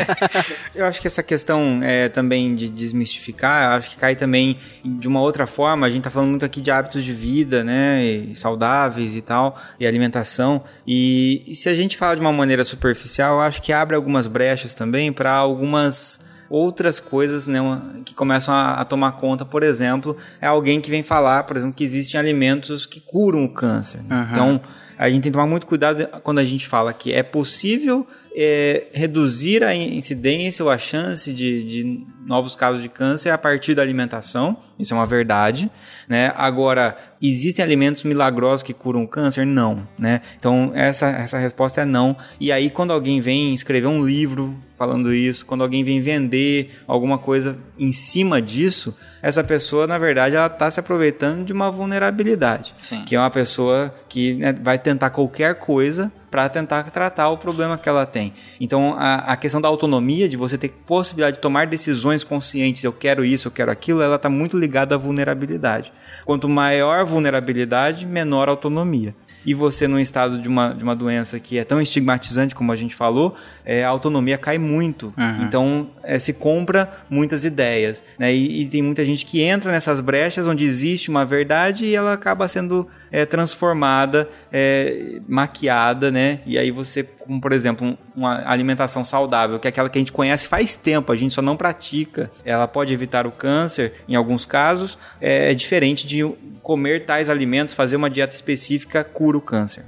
Eu acho que essa questão é, também de desmistificar, eu acho que cai também de uma outra forma. A gente tá falando muito aqui de hábitos de vida, né? e saudáveis e tal, e alimentação. E, e se a gente fala de uma maneira superficial, eu acho que abre algumas brechas também para algumas outras coisas né, que começam a, a tomar conta. Por exemplo, é alguém que vem falar, por exemplo, que existem alimentos que curam o câncer. né? Então, a gente tem que tomar muito cuidado quando a gente fala que é possível é, reduzir a incidência ou a chance de, de novos casos de câncer a partir da alimentação. Isso é uma verdade. Né? Agora, existem alimentos milagrosos que curam o câncer? Não. Né? Então, essa, essa resposta é não. E aí, quando alguém vem escrever um livro falando isso, quando alguém vem vender alguma coisa em cima disso, essa pessoa, na verdade, ela está se aproveitando de uma vulnerabilidade. Sim. Que é uma pessoa que né, vai tentar qualquer coisa para tentar tratar o problema que ela tem. Então, a, a questão da autonomia, de você ter possibilidade de tomar decisões conscientes, eu quero isso, eu quero aquilo, ela está muito ligada à vulnerabilidade. Quanto maior vulnerabilidade, menor autonomia. E você, num estado de uma, de uma doença que é tão estigmatizante como a gente falou, é, a autonomia cai muito. Então, é, se compra muitas ideias. Né? E, e tem muita gente que entra nessas brechas onde existe uma verdade e ela acaba sendo é, transformada, é, maquiada, né? E aí você, como por exemplo, um- uma alimentação saudável, que é aquela que a gente conhece faz tempo, a gente só não pratica. Ela pode evitar o câncer em alguns casos, é, é diferente de comer tais alimentos, fazer uma dieta específica cura o câncer.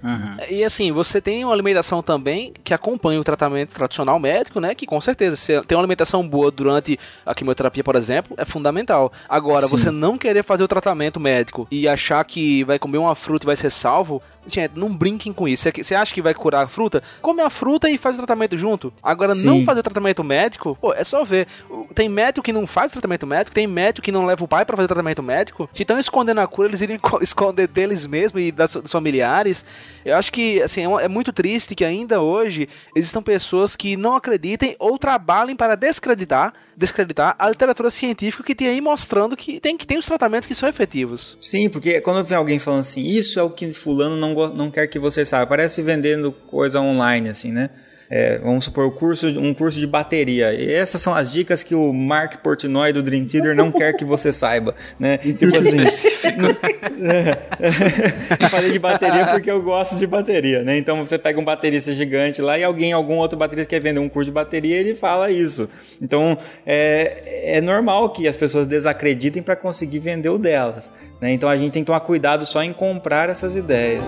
E assim, você tem uma alimentação também que acompanha o tratamento tradicional médico, né? Que com certeza, se tem uma alimentação boa durante a quimioterapia, por exemplo, é fundamental. Agora, Sim. você não querer fazer o tratamento médico e achar que vai comer uma fruta e vai ser salvo, gente, não brinquem com isso. Você- Você acha que vai curar a fruta? Come a fruta e faz o tratamento junto. Agora, Sim. não fazer o tratamento médico, pô, é só ver. Tem médico que não faz o tratamento médico, tem médico que não leva o pai pra fazer o tratamento médico. Se estão escondendo a cura, eles iriam co- esconder deles mesmos e das, dos familiares. Eu acho que, assim, é, é muito triste que ainda hoje existam pessoas que não acreditem ou trabalhem para descreditar, descreditar a literatura científica que tem aí mostrando que tem, que tem os tratamentos que são efetivos. Sim, porque quando vem alguém falando assim, isso é o que fulano não, go- não quer que você saiba, parece vendendo coisa online, assim, né? É, vamos supor, o curso, um curso de bateria. E essas são as dicas que o Mark Portnoy do Dream Theater não quer que você saiba, né? Tipo assim... eu falei de bateria porque eu gosto de bateria, né? Então você pega um baterista gigante lá e alguém, algum outro baterista quer vender um curso de bateria, ele fala isso. Então é, é normal que as pessoas desacreditem para conseguir vender o delas. né? Então a gente tem que tomar cuidado só em comprar essas ideias.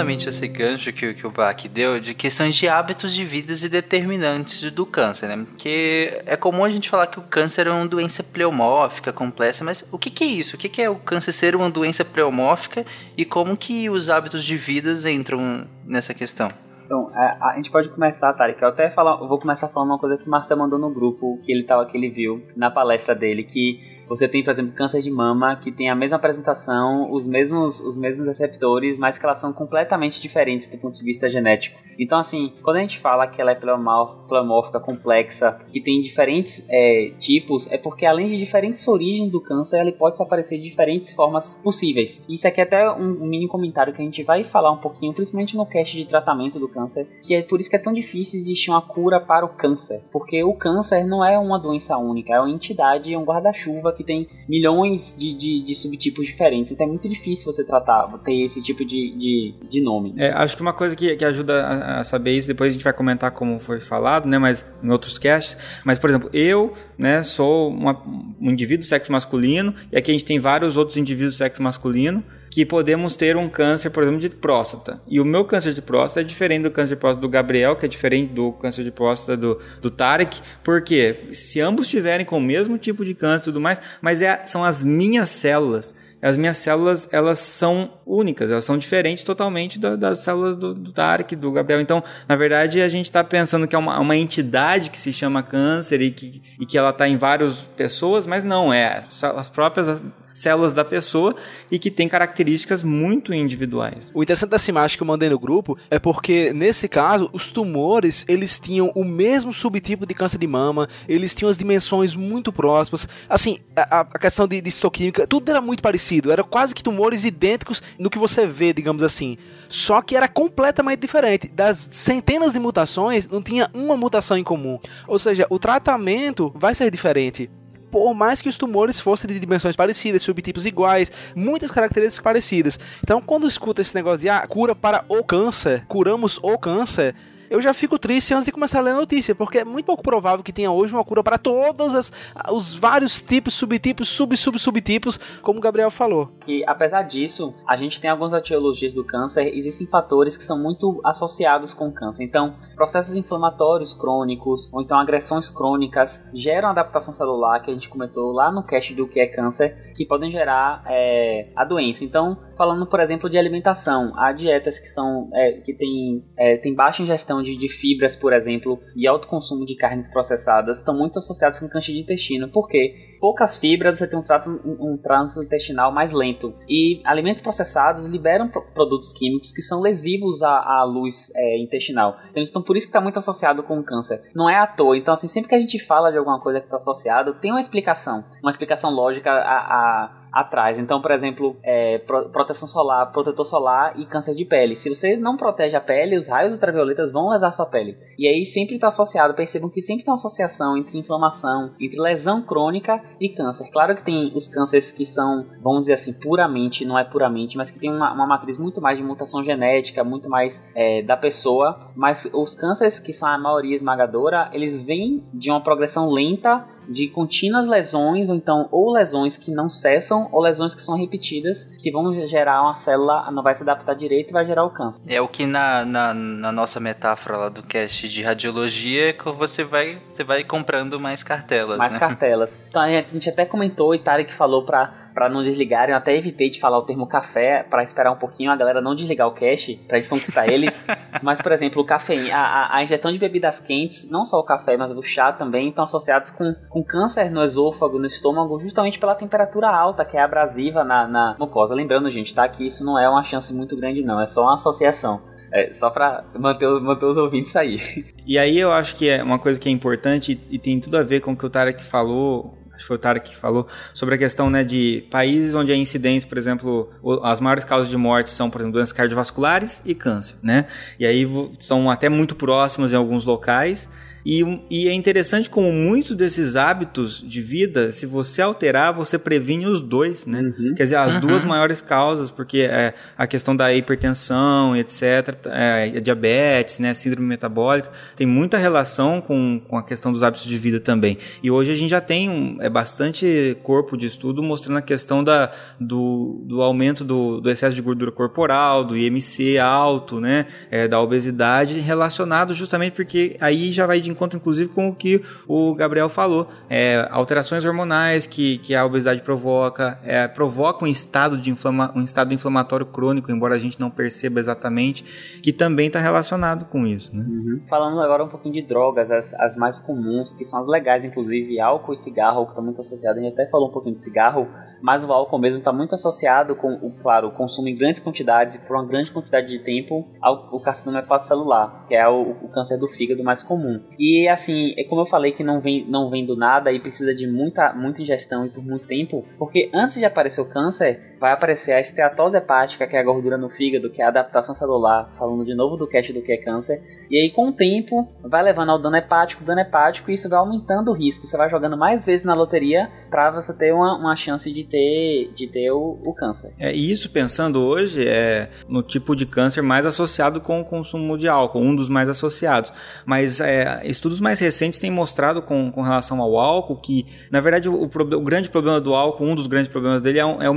Justamente esse gancho que, que o Bach deu, de questões de hábitos de vidas e determinantes do câncer, né? Porque é comum a gente falar que o câncer é uma doença pleomórfica, complexa, mas o que, que é isso? O que, que é o câncer ser uma doença pleomórfica e como que os hábitos de vidas entram nessa questão? Então, a, a gente pode começar, Tarek. Eu até falar, eu vou começar falando uma coisa que o Marcelo mandou no grupo, que ele tava, que ele viu na palestra dele, que você tem, por exemplo, câncer de mama, que tem a mesma apresentação, os mesmos, os mesmos receptores, mas que elas são completamente diferentes do ponto de vista genético. Então, assim, quando a gente fala que ela é pleomórfica, complexa, que tem diferentes é, tipos, é porque além de diferentes origens do câncer, ela pode aparecer de diferentes formas possíveis. Isso aqui é até um, um mini comentário que a gente vai falar um pouquinho, principalmente no cast de tratamento do câncer, que é por isso que é tão difícil existir uma cura para o câncer, porque o câncer não é uma doença única, é uma entidade, é um guarda-chuva que tem milhões de, de, de subtipos diferentes, então é muito difícil você tratar, ter esse tipo de, de, de nome. É, acho que uma coisa que, que ajuda a, a saber isso, depois a gente vai comentar como foi falado, né, mas em outros casts, mas por exemplo, eu, né, sou uma- um indivíduo sexo masculino, e aqui a gente tem vários outros indivíduos sexo masculino, que podemos ter um câncer, por exemplo, de próstata. E o meu câncer de próstata é diferente do câncer de próstata do Gabriel, que é diferente do câncer de próstata do, do Tarek. Porque se ambos tiverem com o mesmo tipo de câncer e tudo mais, mas é, são as minhas células as minhas células elas são únicas, elas são diferentes totalmente da, das células do, do Tarek, do Gabriel. Então, na verdade, a gente está pensando que é uma, uma, entidade que se chama câncer e que, e que ela está em várias pessoas, mas não, é as próprias células da pessoa e que tem características muito individuais. O interessante dessa imagem que eu mandei no grupo é porque, nesse caso, os tumores, eles tinham o mesmo subtipo de câncer de mama, eles tinham as dimensões muito próximas, assim, a, a questão de, de histoquímica, tudo era muito parecido, era quase que tumores idênticos no que você vê, digamos assim. Só que era completamente diferente. Das centenas de mutações, não tinha uma mutação em comum. Ou seja, o tratamento vai ser diferente por mais que os tumores fossem de dimensões parecidas, subtipos iguais, muitas características parecidas. Então, quando escuta esse negócio de ah, cura para o câncer, curamos o câncer, eu já fico triste antes de começar a ler a notícia, porque é muito pouco provável que tenha hoje uma cura para todos as, os vários tipos, subtipos, sub, sub, subtipos, como o Gabriel falou. E apesar disso, a gente tem algumas etiologias do câncer, existem fatores que são muito associados com o câncer. Então, processos inflamatórios crônicos, ou então agressões crônicas, geram adaptação celular, que a gente comentou lá no cast do que é câncer, que podem gerar é, a doença. Então, falando, por exemplo, de alimentação, há dietas que são é, que tem, é, tem baixa ingestão de, de fibras, por exemplo, e alto consumo de carnes processadas estão muito associados com câncer de intestino, porque poucas fibras você tem um, trato, um, um trânsito intestinal mais lento. E alimentos processados liberam produtos químicos que são lesivos à, à luz é, intestinal. Então, estão por isso que está muito associado com o câncer. Não é à toa. Então, assim, sempre que a gente fala de alguma coisa que está associado, tem uma explicação, uma explicação lógica a, a atrás. Então, por exemplo, é, proteção solar, protetor solar e câncer de pele. Se você não protege a pele, os raios ultravioletas vão lesar sua pele. E aí sempre está associado, percebam que sempre tem uma associação entre inflamação, entre lesão crônica e câncer. Claro que tem os cânceres que são, vamos dizer assim, puramente, não é puramente, mas que tem uma, uma matriz muito mais de mutação genética, muito mais é, da pessoa. Mas os cânceres que são a maioria esmagadora, eles vêm de uma progressão lenta de contínuas lesões, ou então ou lesões que não cessam, ou lesões que são repetidas, que vão gerar uma célula, não vai se adaptar direito e vai gerar o câncer. É o que na, na, na nossa metáfora lá do cast de radiologia, que você vai, você vai comprando mais cartelas, Mais né? cartelas. Então a gente até comentou, e Tarek falou para para não desligarem. Eu até evitei de falar o termo café para esperar um pouquinho a galera não desligar o cache pra gente conquistar eles. mas, por exemplo, o café, a, a, injeção de bebidas quentes, não só o café, mas o chá também, estão associados com, com câncer no esôfago, no estômago, justamente pela temperatura alta, que é abrasiva na, na mucosa. Lembrando, gente, tá? Que isso não é uma chance muito grande, não. É só uma associação. É, só para manter, manter os ouvintes aí. E aí eu acho que é uma coisa que é importante e tem tudo a ver com o que o Tarek falou acho que foi o Tarek que falou, sobre a questão né, de países onde a incidência, por exemplo, as maiores causas de morte são, por exemplo, doenças cardiovasculares e câncer, né? E aí são até muito próximas em alguns locais. E, e, é interessante como muitos desses hábitos de vida, se você alterar, você previne os dois, né? Uhum. Quer dizer, as uhum. duas maiores causas, porque é a questão da hipertensão, etc., é, diabetes, né, síndrome metabólica, tem muita relação com, com a questão dos hábitos de vida também. E hoje a gente já tem um, é bastante corpo de estudo mostrando a questão da, do, do aumento do, do excesso de gordura corporal, do IMC alto, né, é, da obesidade, relacionado justamente porque aí já vai de encontro, inclusive, com o que o Gabriel falou. É, alterações hormonais que, que a obesidade provoca, é, provoca um estado, de inflama, um estado inflamatório crônico, embora a gente não perceba exatamente, que também está relacionado com isso. Né? Uhum. Falando agora um pouquinho de drogas, as, as mais comuns, que são as legais, inclusive álcool e cigarro, que está muito associado, a gente até falou um pouquinho de cigarro, mas o álcool mesmo está muito associado com, o, claro, o consumo em grandes quantidades e por uma grande quantidade de tempo ao o carcinoma hepatocelular, que é o, o, câncer do fígado mais comum. E assim, é como eu falei que não vem, não vem do nada e precisa de muita, muita ingestão e por muito tempo, porque antes de aparecer o câncer, vai aparecer a esteatose hepática, que é a gordura no fígado, que é a adaptação celular, falando de novo do cast do que é câncer, E aí, com o tempo, vai levando ao dano hepático, dano hepático, e isso vai aumentando o risco. Você vai jogando mais vezes na loteria para você ter uma, uma chance de ter, de ter o, o câncer. É, e isso pensando hoje é no tipo de câncer mais associado com o consumo de álcool, um dos mais associados. Mas é, estudos mais recentes têm mostrado com, com relação ao álcool que, na verdade, o, o, grande problema do álcool, um dos grandes problemas dele é, um, é o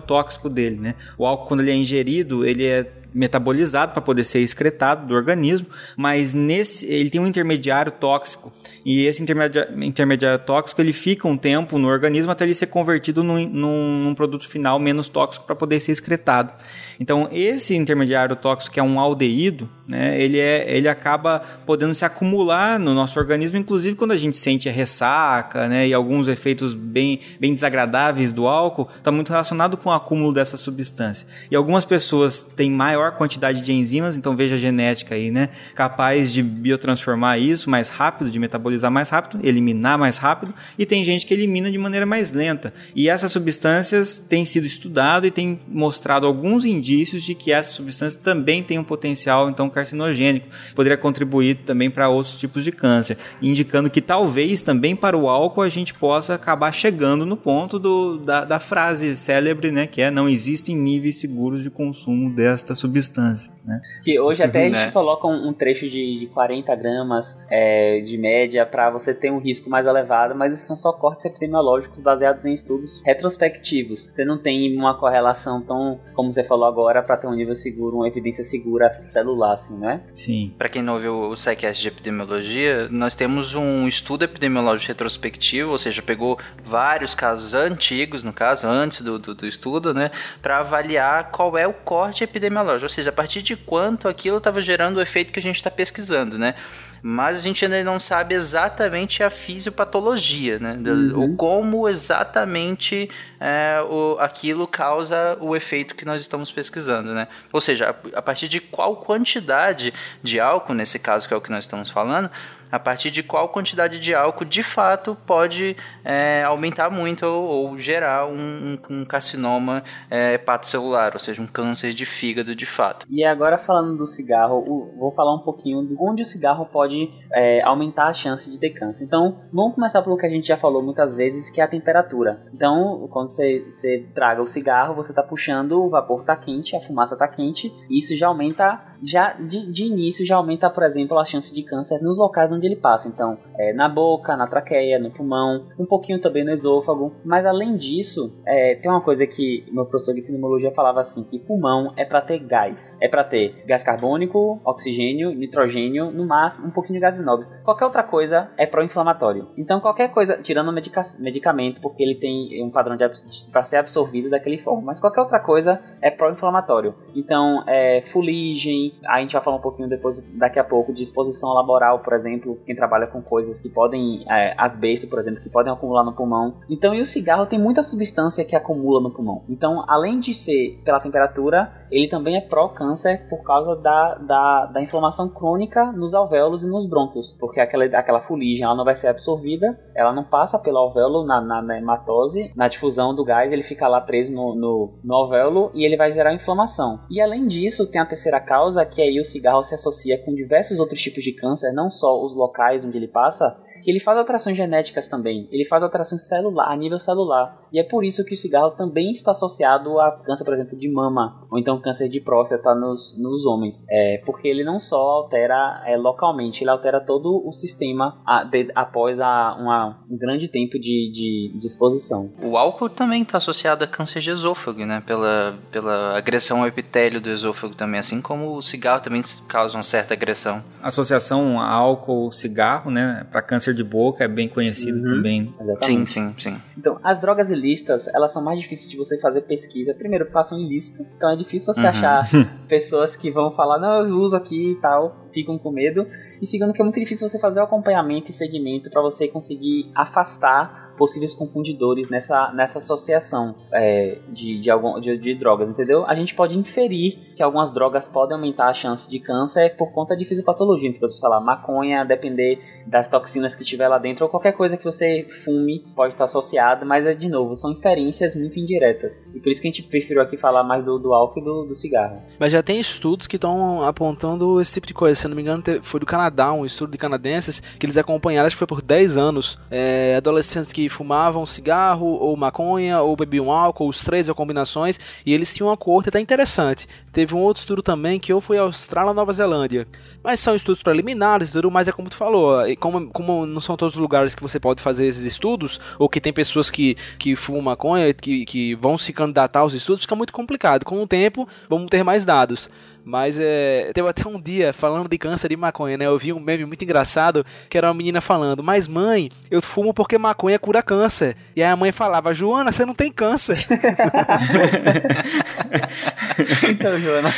tóxico dele, né? O álcool, quando ele é ingerido, ele é metabolizado para poder ser excretado do organismo, mas nesse ele tem um intermediário tóxico e esse intermediário, intermediário tóxico ele fica um tempo no organismo até ele ser convertido num, num, num produto final menos tóxico para poder ser excretado. Então, esse intermediário tóxico, que é um aldeído, né, ele, é, ele acaba podendo se acumular no nosso organismo, inclusive quando a gente sente a ressaca né, e alguns efeitos bem, bem desagradáveis do álcool, está muito relacionado com o acúmulo dessa substância. E algumas pessoas têm maior quantidade de enzimas, então veja a genética aí, né, capaz de biotransformar isso mais rápido, de metabolizar mais rápido, eliminar mais rápido, e tem gente que elimina de maneira mais lenta. E essas substâncias têm sido estudado e têm mostrado alguns indícios de que essa substância também tem um potencial então carcinogênico, poderia contribuir também para outros tipos de câncer, indicando que talvez também para o álcool a gente possa acabar chegando no ponto do, da, da frase célebre, né, que é não existem níveis seguros de consumo desta substância. Né? Que hoje até a gente né? coloca um, um, trecho de, de 40 gramas é, de média para você ter um risco mais elevado, mas esses são só cortes epidemiológicos baseados em estudos retrospectivos. Você não tem uma correlação tão, como você falou agora, para ter um nível seguro, uma evidência segura celular, assim, não é? Sim. Para quem não ouviu o SciCast de epidemiologia, nós temos um estudo epidemiológico retrospectivo, ou seja, pegou vários casos antigos, no caso, antes do, do, do estudo, né, para avaliar qual é o corte epidemiológico, ou seja, a partir de quanto aquilo estava gerando o efeito que a gente está pesquisando, né? Mas a gente ainda não sabe exatamente a fisiopatologia, né? Uhum. Ou como exatamente é, o, aquilo causa o efeito que nós estamos pesquisando, né? Ou seja, a, a partir de qual quantidade de álcool, nesse caso que é o que nós estamos falando, a partir de qual quantidade de álcool de fato pode é, aumentar muito ou, ou gerar um, um, carcinoma é, hepatocelular, ou seja, um câncer de fígado de fato. E agora falando do cigarro, vou falar um pouquinho de onde o cigarro pode é, aumentar a chance de ter câncer. Então, vamos começar pelo que a gente já falou muitas vezes, que é a temperatura. Então, quando você, você traga o cigarro, você está puxando, o vapor está quente, a fumaça está quente, e isso já aumenta, já de, de início já aumenta, por exemplo, a chance de câncer nos locais onde ele passa. Então, é, na boca, na traqueia, no pulmão, um pouquinho também no esôfago. Mas além disso, é, tem uma coisa que meu professor de pneumologia falava assim, que pulmão é para ter gás. É para ter gás carbônico, oxigênio, nitrogênio, no máximo um pouquinho de gás nobre. Qualquer outra coisa é pró-inflamatório. Então, qualquer coisa, tirando o medica medicamento, porque ele tem um padrão para ser absorvido daquele forma, mas qualquer outra coisa é pró-inflamatório. Então, é, fuligem, a gente vai falar um pouquinho depois, daqui a pouco, de exposição laboral, por exemplo, exemplo, quem trabalha com coisas que podem, é, asbesto, por exemplo, que podem acumular no pulmão. Então, e o cigarro tem muita substância que acumula no pulmão. Então, além de ser pela temperatura, ele também é pró-câncer por causa da, da, da, inflamação crônica nos alvéolos e nos brônquios, porque aquela, aquela fuligem ela não vai ser absorvida, ela não passa pelo alvéolo na, na, na hematose, na difusão do gás, ele fica lá preso no, no, no alvéolo e ele vai gerar inflamação. E além disso, tem a terceira causa, que aí o cigarro se associa com diversos outros tipos de câncer, não só os locais onde ele passa, ele faz alterações genéticas também, ele faz alterações celular, a nível celular. E é por isso que o cigarro também está associado a câncer, por exemplo, de mama, ou então câncer de próstata nos, nos homens. É, porque ele não só altera é, localmente, ele altera todo o sistema a, de, após a, uma, um grande tempo de, de, de exposição. O álcool também está associado a câncer de esôfago, né? Pela, pela agressão ao epitélio do esôfago também, assim como o cigarro também causa uma certa agressão. Associação álcool-cigarro, né? Para câncer câncer de boca é bem conhecido uhum, também. Exatamente. Sim, sim, sim. Então, as drogas ilícitas, elas são mais difíceis de você fazer pesquisa. Primeiro, passam ilícitas, então é difícil você uhum. achar pessoas que vão falar, não, eu uso aqui e tal, ficam com medo. E segundo, que é muito difícil você fazer o acompanhamento e segmento para você conseguir afastar possíveis confundidores nessa, nessa associação é, de, de, algum, de, de, drogas, entendeu? A gente pode inferir que algumas drogas podem aumentar a chance de câncer por conta de fisiopatologia, então, sei lá, maconha, depender das toxinas que tiver lá dentro, ou qualquer coisa que você fume pode estar associado, mas é de novo, são inferências muito indiretas. E por isso que a gente preferiu aqui falar mais do, do álcool e do, do cigarro. Mas já tem estudos que estão apontando esse tipo de coisa. Se eu não me engano, foi do Canadá, um estudo de canadenses, que eles acompanharam, acho que foi por 10 anos, é, adolescentes que fumavam cigarro, ou maconha, ou bebiam álcool, os três ou combinações, e eles tinham uma corte até interessante. Teve um outro estudo também que ou foi Austrália ou Nova Zelândia. Mas são estudos preliminares e tudo mais, é como tu falou. E como, como não são todos os lugares que você pode fazer esses estudos, ou que tem pessoas que, que fumam maconha, que, que vão se candidatar aos estudos, fica muito complicado. Com o tempo, vamos ter mais dados. Mas é, teve até um dia falando de câncer de maconha, né? Eu vi um meme muito engraçado que era uma menina falando: Mas mãe, eu fumo porque maconha cura câncer. E aí a mãe falava: Joana, você não tem câncer. então, Joana.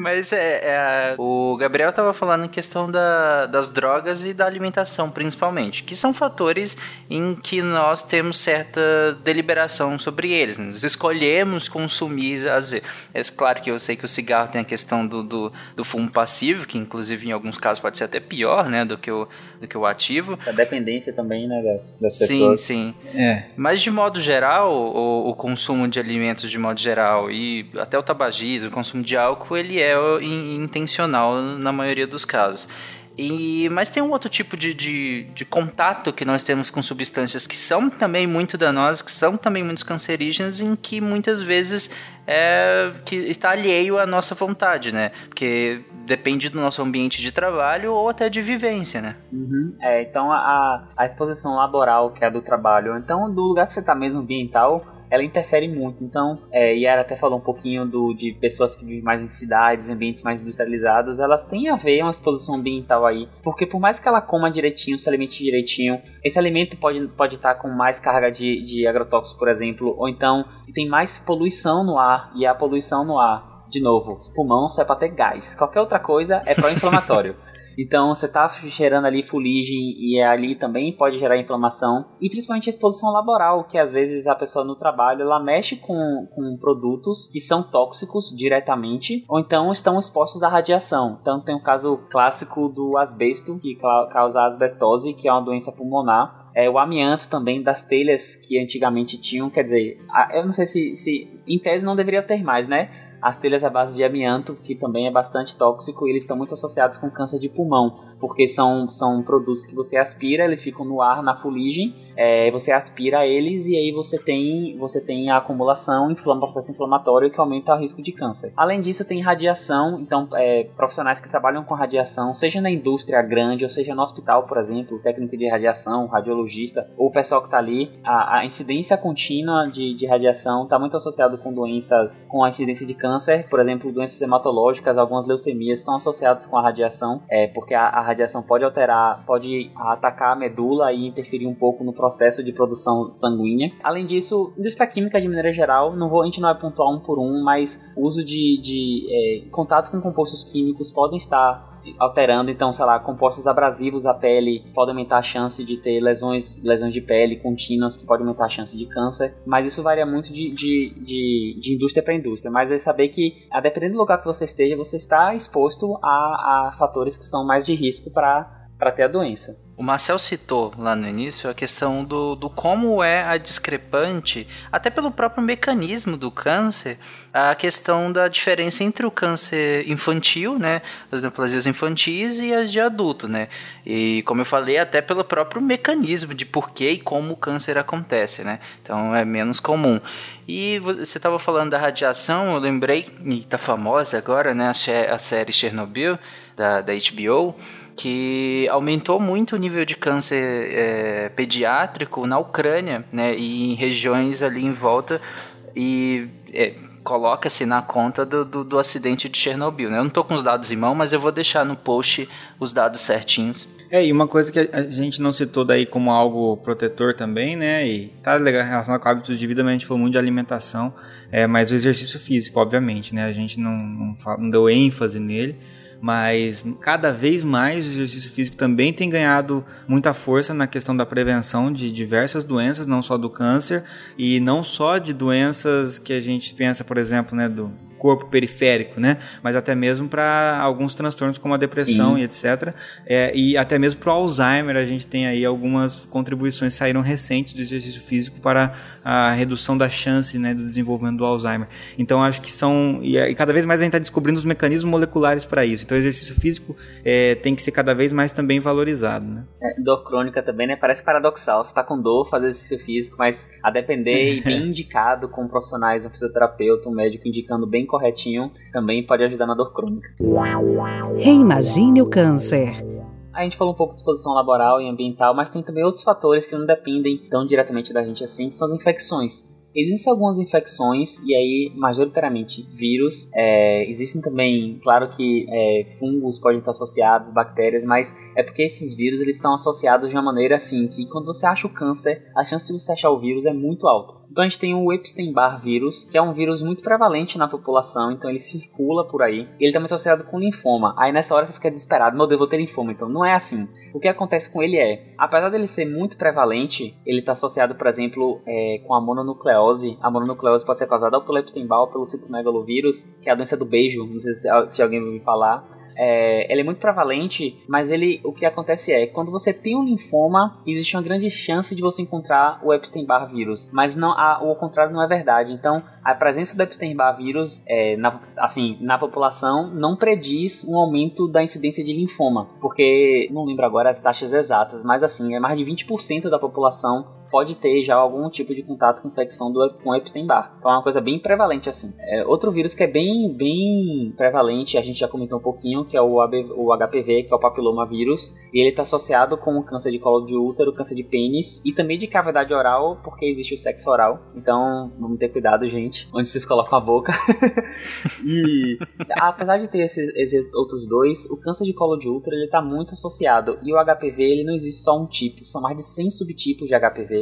Mas é, é, o Gabriel estava falando em questão da, das drogas e da alimentação, principalmente, que são fatores em que nós temos certa deliberação sobre eles. Né? Nós escolhemos consumir, às vezes. É claro que eu sei que o cigarro tem a questão do, do, do, fumo passivo, que inclusive em alguns casos pode ser até pior, né, do que o, do que o ativo. A dependência também, né, das, das sim, pessoas. Sim, sim. É. Mas de modo geral, o, o, consumo de alimentos de modo geral e até o tabagismo, o consumo de álcool, ele é intencional na maioria dos casos. E, mas tem um outro tipo de, de, de, contato que nós temos com substâncias que são também muito danosas, que são também muito cancerígenas, em que muitas vezes é, que está alheio à nossa vontade, né? Porque depende do nosso ambiente de trabalho ou até de vivência, né? Uhum. É, então a, a exposição laboral, que é a do trabalho, então do lugar que você está mesmo ambiental, ela interfere muito. Então, é, Yara até falou um pouquinho do, de pessoas que vivem mais em cidades, ambientes mais industrializados, elas têm a ver uma exposição ambiental aí. Porque por mais que ela coma direitinho, se alimente direitinho, esse alimento pode, pode estar com mais carga de, de agrotóxicos, por exemplo, ou então tem mais poluição no ar, e a poluição no ar, de novo, pulmão só é para ter gás. Qualquer outra coisa é pró-inflamatório. Então você está cheirando ali fuligem e ali também pode gerar inflamação. E principalmente a exposição laboral, que às vezes a pessoa no trabalho ela mexe com, com produtos que são tóxicos diretamente, ou então estão expostos à radiação. Então tem o caso clássico do asbesto, que causa asbestose, que é uma doença pulmonar. É, o amianto também das telhas que antigamente tinham, quer dizer, eu não sei se, se em tese não deveria ter mais, né? As telhas à base de amianto, que também é bastante tóxico, e eles estão muito associados com câncer de pulmão, porque são, são produtos que você aspira, eles ficam no ar, na fuligem, é, você aspira eles e aí você tem, você tem a acumulação, inflama, processo inflamatório que aumenta o risco de câncer. Além disso, tem radiação, então é, profissionais que trabalham com radiação, seja na indústria grande ou seja no hospital, por exemplo, técnico de radiação, radiologista, ou o pessoal que está ali, a, a, incidência contínua de, de radiação está muito associado com doenças, com a incidência de câncer, por exemplo, doenças hematológicas, algumas leucemias estão associadas com a radiação, é, porque a, a radiação pode alterar, pode atacar a medula e interferir um pouco no processo de produção sanguínea. Além disso, indústria química de maneira geral, não vou, a gente não vai pontuar um por um, mas uso de, de é, contato com compostos químicos podem estar alterando, então, sei lá, compostos abrasivos à pele podem aumentar a chance de ter lesões, lesões de pele contínuas que podem aumentar a chance de câncer, mas isso varia muito de, de, de, de indústria para indústria, mas é saber que, a dependendo do lugar que você esteja, você está exposto a, a fatores que são mais de risco para ter a doença. O Marcel citou lá no início a questão do, do como é a discrepante, até pelo próprio mecanismo do câncer, a questão da diferença entre o câncer infantil, né, as neoplasias infantis e as de adulto, né, e como eu falei, até pelo próprio mecanismo de por que e como o câncer acontece, né, então é menos comum. E você estava falando da radiação, eu lembrei, e tá famosa agora, né, a série Chernobyl, da, da HBO, que aumentou muito o nível de câncer é, pediátrico na Ucrânia, né, e em regiões ali em volta, e é, coloca-se na conta do, do, do, acidente de Chernobyl. Né? Eu não estou com os dados em mão, mas eu vou deixar no post os dados certinhos. É, e uma coisa que a gente não citou daí como algo protetor também, né? E tá legal relacionado com hábitos de vida, mas a gente falou muito de alimentação, é, mas o exercício físico, obviamente, né? A gente não, não, não deu ênfase nele, mas cada vez mais o exercício físico também tem ganhado muita força na questão da prevenção de diversas doenças, não só do câncer e não só de doenças que a gente pensa, por exemplo, né, do corpo periférico, né? Mas até mesmo para alguns transtornos como a depressão Sim. e etc. É, e até mesmo para o Alzheimer, a gente tem aí algumas contribuições saíram recentes do exercício físico para a redução da chance né, do desenvolvimento do Alzheimer. Então acho que são. E, e cada vez mais a gente está descobrindo os mecanismos moleculares para isso. Então o exercício físico é, tem que ser cada vez mais também valorizado. Né? É, dor crônica também, né? Parece paradoxal. Você está com dor, fazer exercício físico, mas a depender e bem indicado com profissionais, um fisioterapeuta, um médico indicando bem corretinho, também pode ajudar na dor crônica. Reimagine o câncer. A gente falou um pouco de exposição laboral e ambiental, mas tem também outros fatores que não dependem tão diretamente da gente assim, que são as infecções. Existem algumas infecções, e aí, majoritariamente, vírus. É, existem também, claro que é, fungos podem estar associados, bactérias, mas é porque esses vírus eles estão associados de uma maneira assim que quando você acha o câncer, a chance de você achar o vírus é muito alta. Então a gente tem o Epstein-Barr vírus, que é um vírus muito prevalente na população, então ele circula por aí. Ele também é associado com linfoma. Aí nessa hora você fica desesperado, meu Deus, eu vou ter linfoma. Então não é assim. O que acontece com ele é, apesar dele ser muito prevalente, ele está associado, por exemplo, é, com a mononucleose. A mononucleose pode ser causada ou pelo Epstein-Barr ou pelo citomegalovírus, que é a doença do beijo, não sei se, se alguém ouviu falar é, ele é muito prevalente, mas ele, o que acontece é, quando você tem um linfoma, existe uma grande chance de você encontrar o Epstein-Barr vírus, mas não, a, o contrário não é verdade. Então, a presença do Epstein-Barr vírus, é, na, assim, na população, não prediz um aumento da incidência de linfoma, porque não lembro agora as taxas exatas, mas assim, é mais de 20% da população pode ter já algum tipo de contato com infecção do, com Epstein-Barr. Então é uma coisa bem prevalente assim. É, outro vírus que é bem, bem prevalente, a gente já comentou um pouquinho, que é o, AB, o HPV, que é o papilomavírus, e ele está associado com o câncer de colo de útero, câncer de pênis e também de cavidade oral, porque existe o sexo oral. Então vamos ter cuidado, gente, onde vocês colocam a boca. e apesar de ter esses, esses, outros dois, o câncer de colo de útero ele está muito associado e o HPV ele não existe só um tipo, são mais de 100 subtipos de HPV.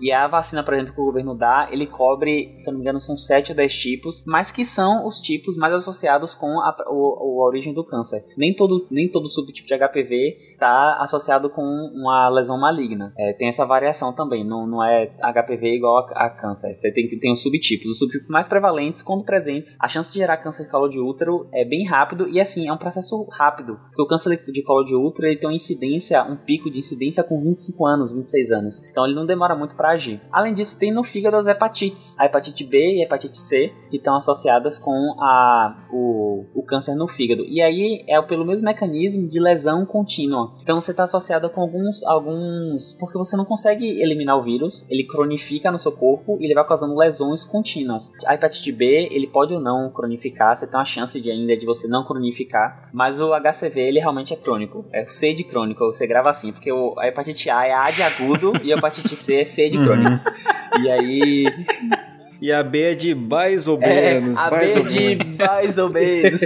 E a vacina, por exemplo, que o governo dá, ele cobre, se não me engano, são 7 ou 10 tipos, mas que são os tipos mais associados com a, o, a origem do câncer. Nem todo, nem todo subtipo de HPV está associado com uma lesão maligna. É, tem essa variação também, não, não é HPV igual a, a câncer. Você tem, tem os subtipos. Os subtipos mais prevalentes, quando presentes, a chance de gerar câncer de colo de útero é bem rápido e assim, é um processo rápido. Porque o câncer de colo de útero ele tem uma incidência, um pico de incidência com 25 anos, 26 anos. Então ele não demora muito para agir. Além disso, tem no fígado as hepatites, a hepatite B e a hepatite C, que estão associadas com a, o, o câncer no fígado. E aí é pelo mesmo mecanismo de lesão contínua. Então você está associado com alguns, alguns. Porque você não consegue eliminar o vírus, ele cronifica no seu corpo e ele vai causando lesões contínuas. A hepatite B, ele pode ou não cronificar, você tem uma chance de ainda de você não cronificar, mas o HCV ele realmente é crônico. É o C de crônico, você grava assim, porque o, a hepatite A é A de agudo e a hepatite C é C de Uhum. E aí. E a B é de mais ou menos. É, a B é de mais ou menos.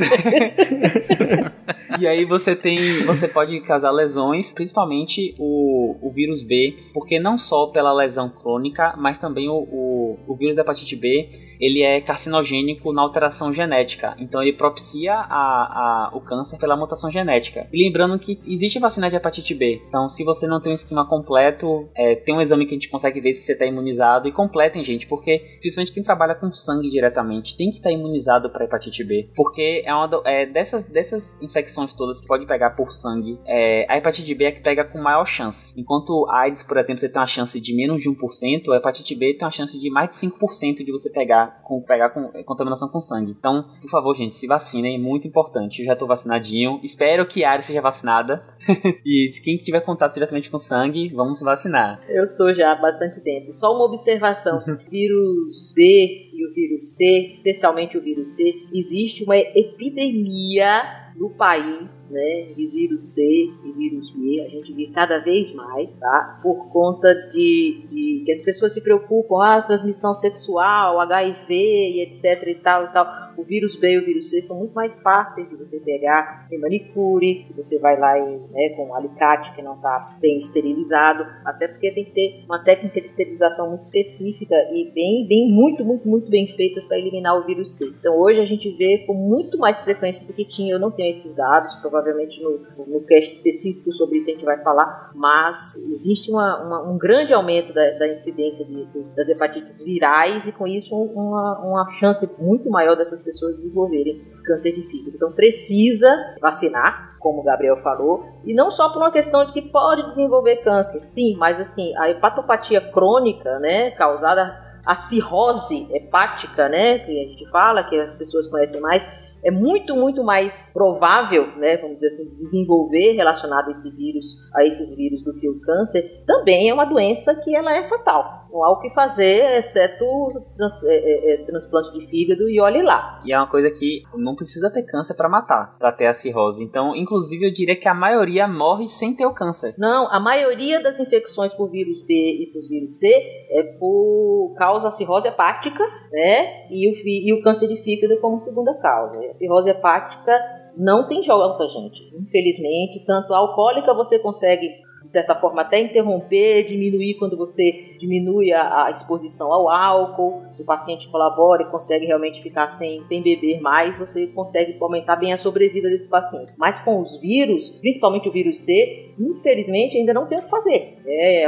e aí você tem. Você pode causar lesões, principalmente o, o vírus B, porque não só pela lesão crônica, mas também o, o, o vírus da hepatite B ele é carcinogênico na alteração genética. Então ele propicia a, a, o câncer pela mutação genética. E lembrando que existe vacina de hepatite B. Então se você não tem um esquema completo, é, tem um exame que a gente consegue ver se você está imunizado. E completem, gente, porque principalmente quem trabalha com sangue diretamente tem que estar tá imunizado para hepatite B. Porque é uma é, dessas, dessas infecções todas que pode pegar por sangue, é, a hepatite B é que pega com maior chance. Enquanto AIDS, por exemplo, você tem uma chance de menos de 1%, a hepatite B tem uma chance de mais de 5% de você pegar com pegar com, é, contaminação com sangue. Então, por favor, gente, se vacinem, é muito importante. Eu já tô vacinadinho. Espero que a área seja vacinada. e quem tiver contato diretamente com sangue, vamos se vacinar. Eu sou já há bastante tempo. Só uma observação: vírus B e o vírus C, especialmente o vírus C, existe uma epidemia no país, né, de vírus C e vírus B, a gente vê cada vez mais, tá? Por conta de, de que as pessoas se preocupam, ah, transmissão sexual, HIV e etc e tal e tal. O vírus B e o vírus C são muito mais fáceis de você pegar em manicure, que você vai lá em, né, com um alicate que não está bem esterilizado, até porque tem que ter uma técnica de esterilização muito específica e bem, bem, muito, muito, muito bem feitas para eliminar o vírus C. Então hoje a gente vê com muito mais frequência do que tinha, eu não tenho esses dados, provavelmente no, no cast específico sobre isso a gente vai falar, mas existe uma, uma, um grande aumento da, da incidência de, de, das hepatites virais e com isso uma, uma chance muito maior dessas as pessoas desenvolverem câncer de fígado. Então precisa vacinar, como o Gabriel falou, e não só por uma questão de que pode desenvolver câncer, sim, mas assim, a hepatopatia crônica, né, causada a cirrose hepática, né, que a gente fala, que as pessoas conhecem mais, é muito, muito mais provável, né, vamos dizer assim, desenvolver relacionado a esse vírus, a esses vírus do que o câncer, também é uma doença que ela é fatal. Não há o que fazer, exceto trans, é, é, é transplante de fígado e olhe lá. E é uma coisa que não precisa ter câncer para matar, para ter a cirrose. Então, inclusive, eu diria que a maioria morre sem ter o câncer. Não, a maioria das infecções por vírus B e por vírus C é por causa cirrose hepática, né, e o, e o câncer de fígado como segunda causa. A cirrose hepática não tem jogada, gente. Infelizmente, tanto a alcoólica você consegue de certa forma, até interromper, diminuir quando você diminui a, a, exposição ao álcool. Se o paciente colabora e consegue realmente ficar sem, sem beber mais, você consegue aumentar bem a sobrevida desses pacientes. Mas com os vírus, principalmente o vírus C, infelizmente ainda não tem o que fazer. É,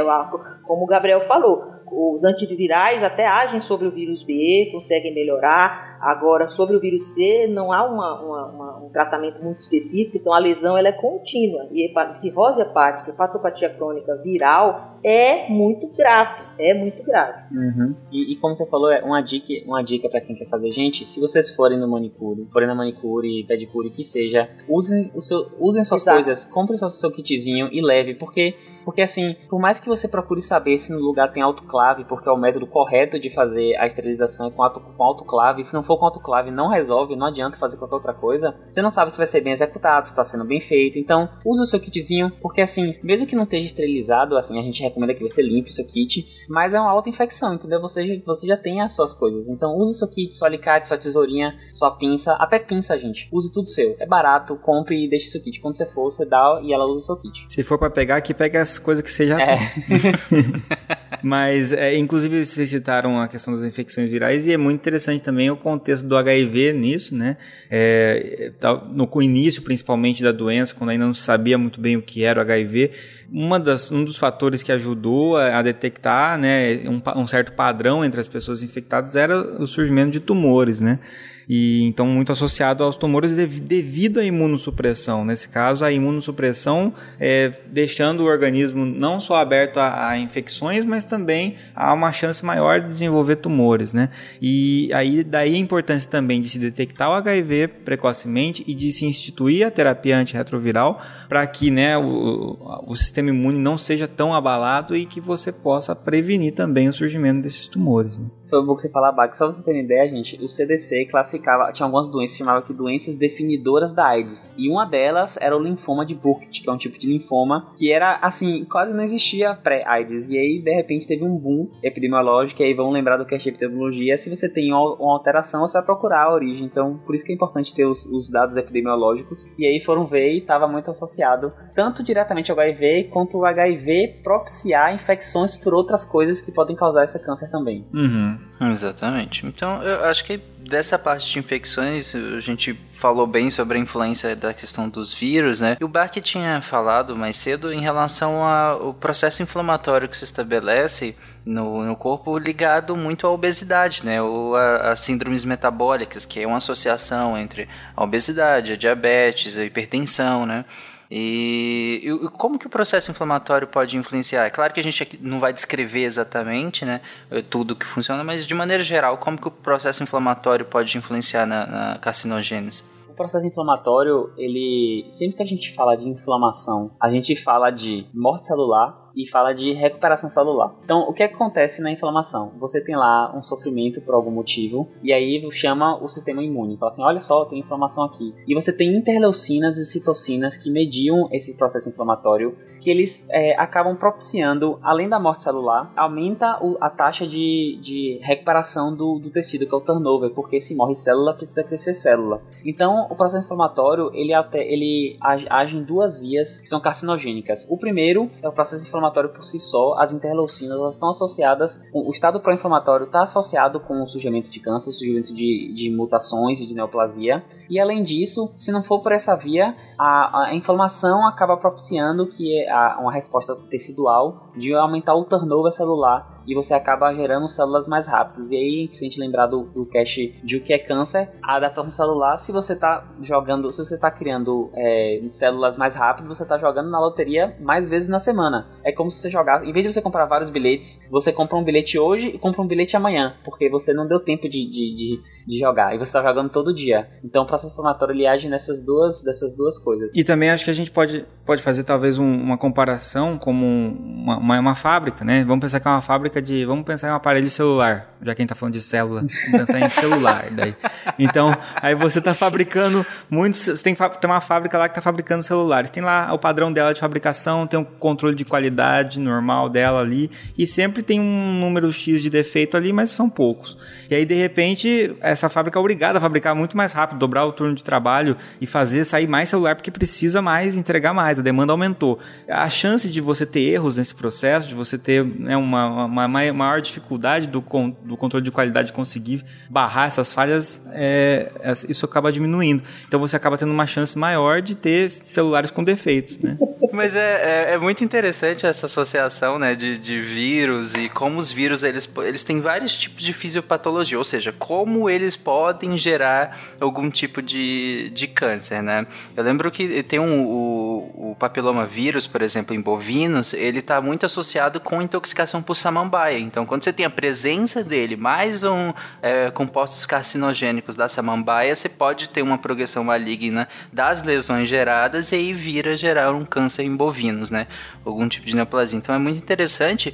como o Gabriel falou, os antivirais até agem sobre o vírus B, conseguem melhorar. Agora, sobre o vírus C, não há uma, uma, uma, um tratamento muito específico, então a lesão ela é contínua. E cirrose hepática, hepatopatia crônica viral é muito grave, é muito grave. Uhum. E, e, como você falou, é uma dica, uma dica para quem quer fazer, gente, se vocês forem no manicure, forem na manicure, pedicure, que seja, usem, o seu, usem suas Exato. coisas, comprem o seu, seu kitzinho e leve, porque porque assim, por mais que você procure saber se no lugar tem autoclave, porque é o método correto de fazer a esterilização com, auto, com autoclave, se não for com autoclave não resolve, não adianta fazer qualquer outra coisa, você não sabe se vai ser bem executado, se está sendo bem feito. Então, use o seu kitzinho, porque assim, mesmo que não esteja esterilizado, assim, a gente recomenda que você limpe o seu kit, mas é uma auto-infecção, entendeu? Você, você já tem as suas coisas. Então, use seu kit, seu alicate, sua tesourinha, sua pinça, até pinça, gente. Use tudo seu. É barato, compre e deixe seu kit. Quando você for, você dá e ela usa o seu kit. Se for para pegar aqui, pega coisas que você já é. tem. Mas, é, inclusive, vocês citaram a questão das infecções virais e é muito interessante também o contexto do HIV nisso, né? É, no início, principalmente, da doença, quando ainda não sabia muito bem o que era o HIV, uma das, um dos fatores que ajudou a, a detectar né, um, um certo padrão entre as pessoas infectadas era o surgimento de tumores, né? E então muito associado aos tumores devido à imunossupressão. Nesse caso, a imunossupressão é, deixando o organismo não só aberto a, a, infecções, mas também a uma chance maior de desenvolver tumores, né? E aí daí a importância também de se detectar o HIV precocemente e de se instituir a terapia antirretroviral para que né, o, o sistema imune não seja tão abalado e que você possa prevenir também o surgimento desses tumores. Né? Foi bom que você falar, Bach. Só pra você ter uma ideia, gente, o CDC classificava, tinha algumas doenças, chamava que doenças definidoras da AIDS. E uma delas era o linfoma de Burkitt, que é um tipo de linfoma que era, assim, quase não existia pré-AIDS. E aí, de repente, teve um boom epidemiológico, e aí vão lembrar do é epidemiologia. Se você tem uma alteração, você vai procurar a origem. Então, por isso que é importante ter os, os dados epidemiológicos. E aí foram ver e estava muito associado tanto diretamente ao HIV, quanto o HIV propiciar infecções por outras coisas que podem causar esse câncer também. Uhum. Exatamente. Então, eu acho que dessa parte de infecções, a gente falou bem sobre a influência da questão dos vírus, né? E o Bark tinha falado mais cedo em relação ao processo inflamatório que se estabelece no, no corpo ligado muito à obesidade, né? Ou a, a, síndromes metabólicas, que é uma associação entre a obesidade, a diabetes, a hipertensão, né? E, e, como que o processo inflamatório pode influenciar? É claro que a gente não vai descrever exatamente né, tudo que funciona, mas de maneira geral, como que o processo inflamatório pode influenciar na, na carcinogênese? O processo inflamatório, ele sempre que a gente fala de inflamação, a gente fala de morte celular, e fala de recuperação celular. Então, o que, acontece na inflamação? Você tem lá um sofrimento por algum motivo, e aí chama o sistema imune. Fala assim: olha só, tem inflamação aqui. E você tem interleucinas e citocinas que mediam esse processo inflamatório que eles é, acabam propiciando, além da morte celular, aumenta o, a taxa de, de recuperação do, do, tecido, que é o turnover, porque se morre célula, precisa crescer célula. Então, o processo inflamatório, ele, até, ele age, em duas vias que são carcinogênicas. O primeiro é o processo inflamatório por si só, as interleucinas elas estão associadas, o estado pró-inflamatório está associado com o surgimento de câncer, o surgimento de, de mutações e de neoplasia, e além disso, se não for por essa via, a, a inflamação acaba propiciando que uma resposta tecidual de aumentar o turnover celular e você acaba gerando células mais rápidas. E aí, se a gente lembrar do, do cache de o que é câncer, a adaptação celular, se você está jogando, se você está criando é, células mais rápido, você está jogando na loteria mais vezes na semana. É como se você jogar, em vez de você comprar vários bilhetes, você compra um bilhete hoje e compra um bilhete amanhã, porque você não deu tempo de, de, de, de jogar e você está jogando todo dia. Então o processo inflamatório ele age nessas duas, dessas duas coisas. E também acho que a gente pode, pode fazer talvez um, uma comparação como uma, uma, uma, fábrica, né? Vamos pensar que é uma fábrica de. Vamos pensar em um aparelho celular, já que a gente tá falando de célula, vamos pensar em celular. Daí. Então, aí você está fabricando muitos. Você tem, tem uma fábrica lá que está fabricando celulares. Tem lá o padrão dela de fabricação, tem um controle de qualidade normal dela ali, e sempre tem um número X de defeito ali, mas são poucos. E aí, de repente, essa fábrica é obrigada a fabricar muito mais rápido, dobrar o turno de trabalho e fazer sair mais celular porque precisa mais, entregar mais, a demanda aumentou. A chance de você ter erros nesse processo, de você ter né, uma, uma, maior dificuldade do, do controle de qualidade conseguir barrar essas falhas, é, isso acaba diminuindo. Então você acaba tendo uma chance maior de ter celulares com defeitos, né? Mas é, é, é, muito interessante essa associação né, de, de vírus e como os vírus eles, eles têm vários tipos de fisiopatologia, ou seja, como eles podem gerar algum tipo de, de câncer, né? Eu lembro que tem um, o, o papiloma vírus, por exemplo, em bovinos, ele está muito associado com intoxicação por samambaia. Então, quando você tem a presença dele, mais um é, compostos carcinogênicos da samambaia, você pode ter uma progressão maligna das lesões geradas e aí vira gerar um câncer em bovinos, né? Algum tipo de neoplasia. Então é muito interessante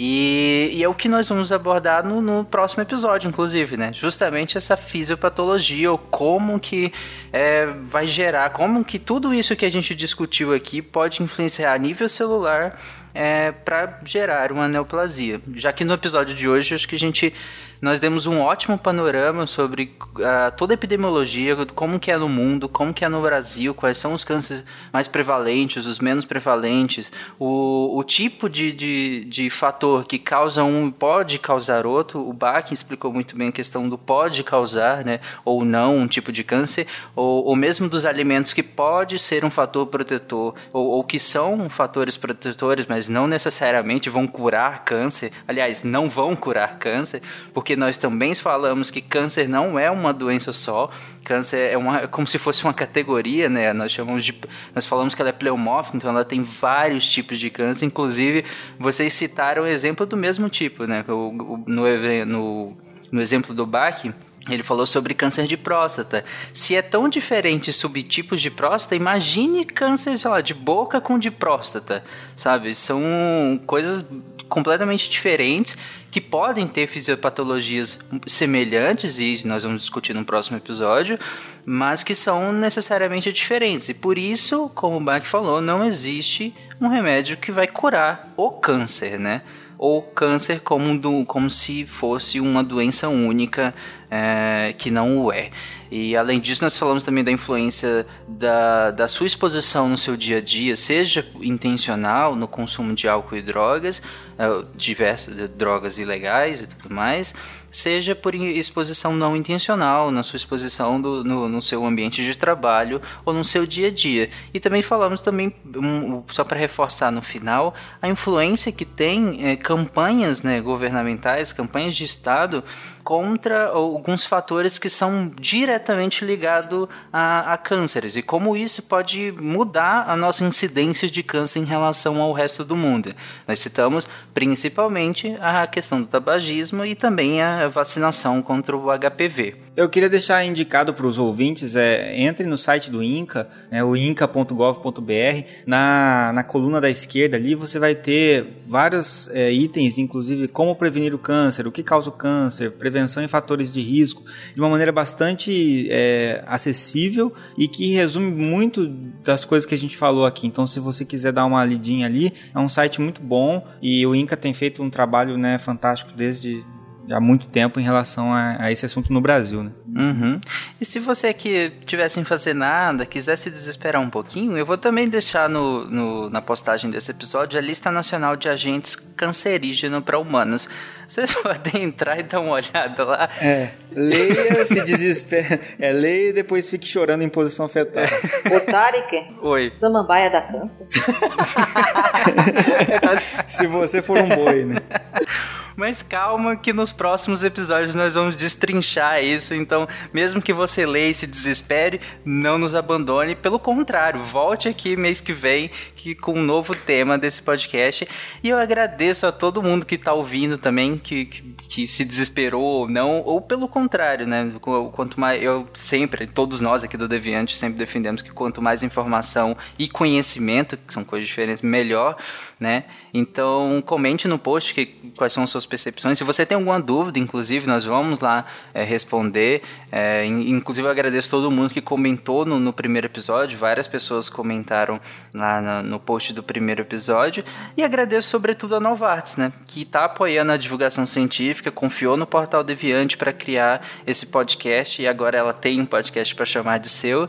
e, e, é o que nós vamos abordar no, no, próximo episódio, inclusive, né? Justamente essa fisiopatologia, ou como que é, vai gerar, como que tudo isso que a gente discutiu aqui pode influenciar a nível celular é, para gerar uma neoplasia. Já que no episódio de hoje, acho que a gente nós demos um ótimo panorama sobre uh, toda a epidemiologia, como que é no mundo, como que é no Brasil, quais são os cânceres mais prevalentes, os menos prevalentes, o, o tipo de, de, de fator que causa um pode causar outro. O Bach explicou muito bem a questão do pode causar, né, ou não, um tipo de câncer, ou, ou mesmo dos alimentos que pode ser um fator protetor, ou, ou que são fatores protetores, mas não necessariamente vão curar câncer. Aliás, não vão curar câncer, porque porque nós também falamos que câncer não é uma doença só. Câncer é uma, é como se fosse uma categoria, né? Nós chamamos de, nós falamos que ela é pleomórfica, então ela tem vários tipos de câncer. Inclusive, vocês citaram exemplo do mesmo tipo, né? O, o, no, no, no exemplo do Bach, ele falou sobre câncer de próstata. Se é tão diferente subtipos de próstata, imagine câncer, sei lá, de boca com de próstata, sabe? São coisas completamente diferentes que podem ter fisiopatologias semelhantes e nós vamos discutir no próximo episódio, mas que são necessariamente diferentes. E por isso, como o Bach falou, não existe um remédio que vai curar o câncer, né? Ou câncer como, do, como se fosse uma doença única é, que não o é. E além disso, nós falamos também da influência da, da sua exposição no seu dia a dia, seja intencional no consumo de álcool e drogas, é, diversas drogas ilegais e tudo mais, seja por exposição não intencional, na sua exposição do, no, no, seu ambiente de trabalho ou no seu dia a dia. E também falamos também, um, só para reforçar no final, a influência que tem é, campanhas né, governamentais, campanhas de Estado contra alguns fatores que são diretamente ligados a, a, cânceres e como isso pode mudar a nossa incidência de câncer em relação ao resto do mundo. Nós citamos principalmente a questão do tabagismo e também a vacinação contra o HPV. Eu queria deixar indicado para os ouvintes, é, entre no site do INCA, né, o inca.gov.br, na, na coluna da esquerda ali você vai ter vários é, itens, inclusive como prevenir o câncer, o que causa o câncer, prevenção e fatores de risco, de uma maneira bastante é, acessível e que resume muito das coisas que a gente falou aqui. Então, se você quiser dar uma lidinha ali, é um site muito bom e o INCA tem feito um trabalho né, fantástico desde há muito tempo em relação a, a esse assunto no Brasil, né? Uhum. E se você que estiver sem fazer nada, quiser se desesperar um pouquinho, eu vou também deixar no, no na postagem desse episódio a lista nacional de agentes cancerígenos para humanos. Vocês podem entrar e dar uma olhada lá. É, leia, se desespera. É, leia e depois fique chorando em posição fetal. Ô, Tarek. Oi. Samambaia dá câncer? se você for um boi, né? Mas calma que nos próximos episódios nós vamos destrinchar isso. Então, mesmo que você leia e se desespere, não nos abandone. Pelo contrário, volte aqui mês que vem que, com um novo tema desse podcast. E eu agradeço a todo mundo que está ouvindo também, que, que, que, se desesperou ou não, ou pelo contrário, né? Quanto mais. Eu sempre, todos nós aqui do Deviante, sempre defendemos que quanto mais informação e conhecimento, que são coisas diferentes, melhor né? Então comente no post que, quais são as suas percepções. Se você tem alguma dúvida, inclusive, nós vamos lá é, responder. É, inclusive eu agradeço todo mundo que comentou no, no primeiro episódio. Várias pessoas comentaram lá no, no, post do primeiro episódio. E agradeço sobretudo a Novartis, né? Que está apoiando a divulgação científica, confiou no Portal Deviante para criar esse podcast e agora ela tem um podcast para chamar de seu.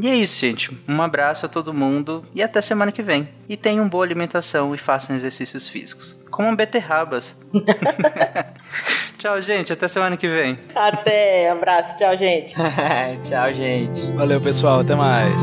E é isso, gente. Um abraço a todo mundo e até semana que vem. E tenham boa alimentação e façam exercícios físicos. Comam beterrabas. tchau, gente. Até semana que vem. Até. Um abraço. Tchau, gente. tchau, gente. Valeu, pessoal. Até mais.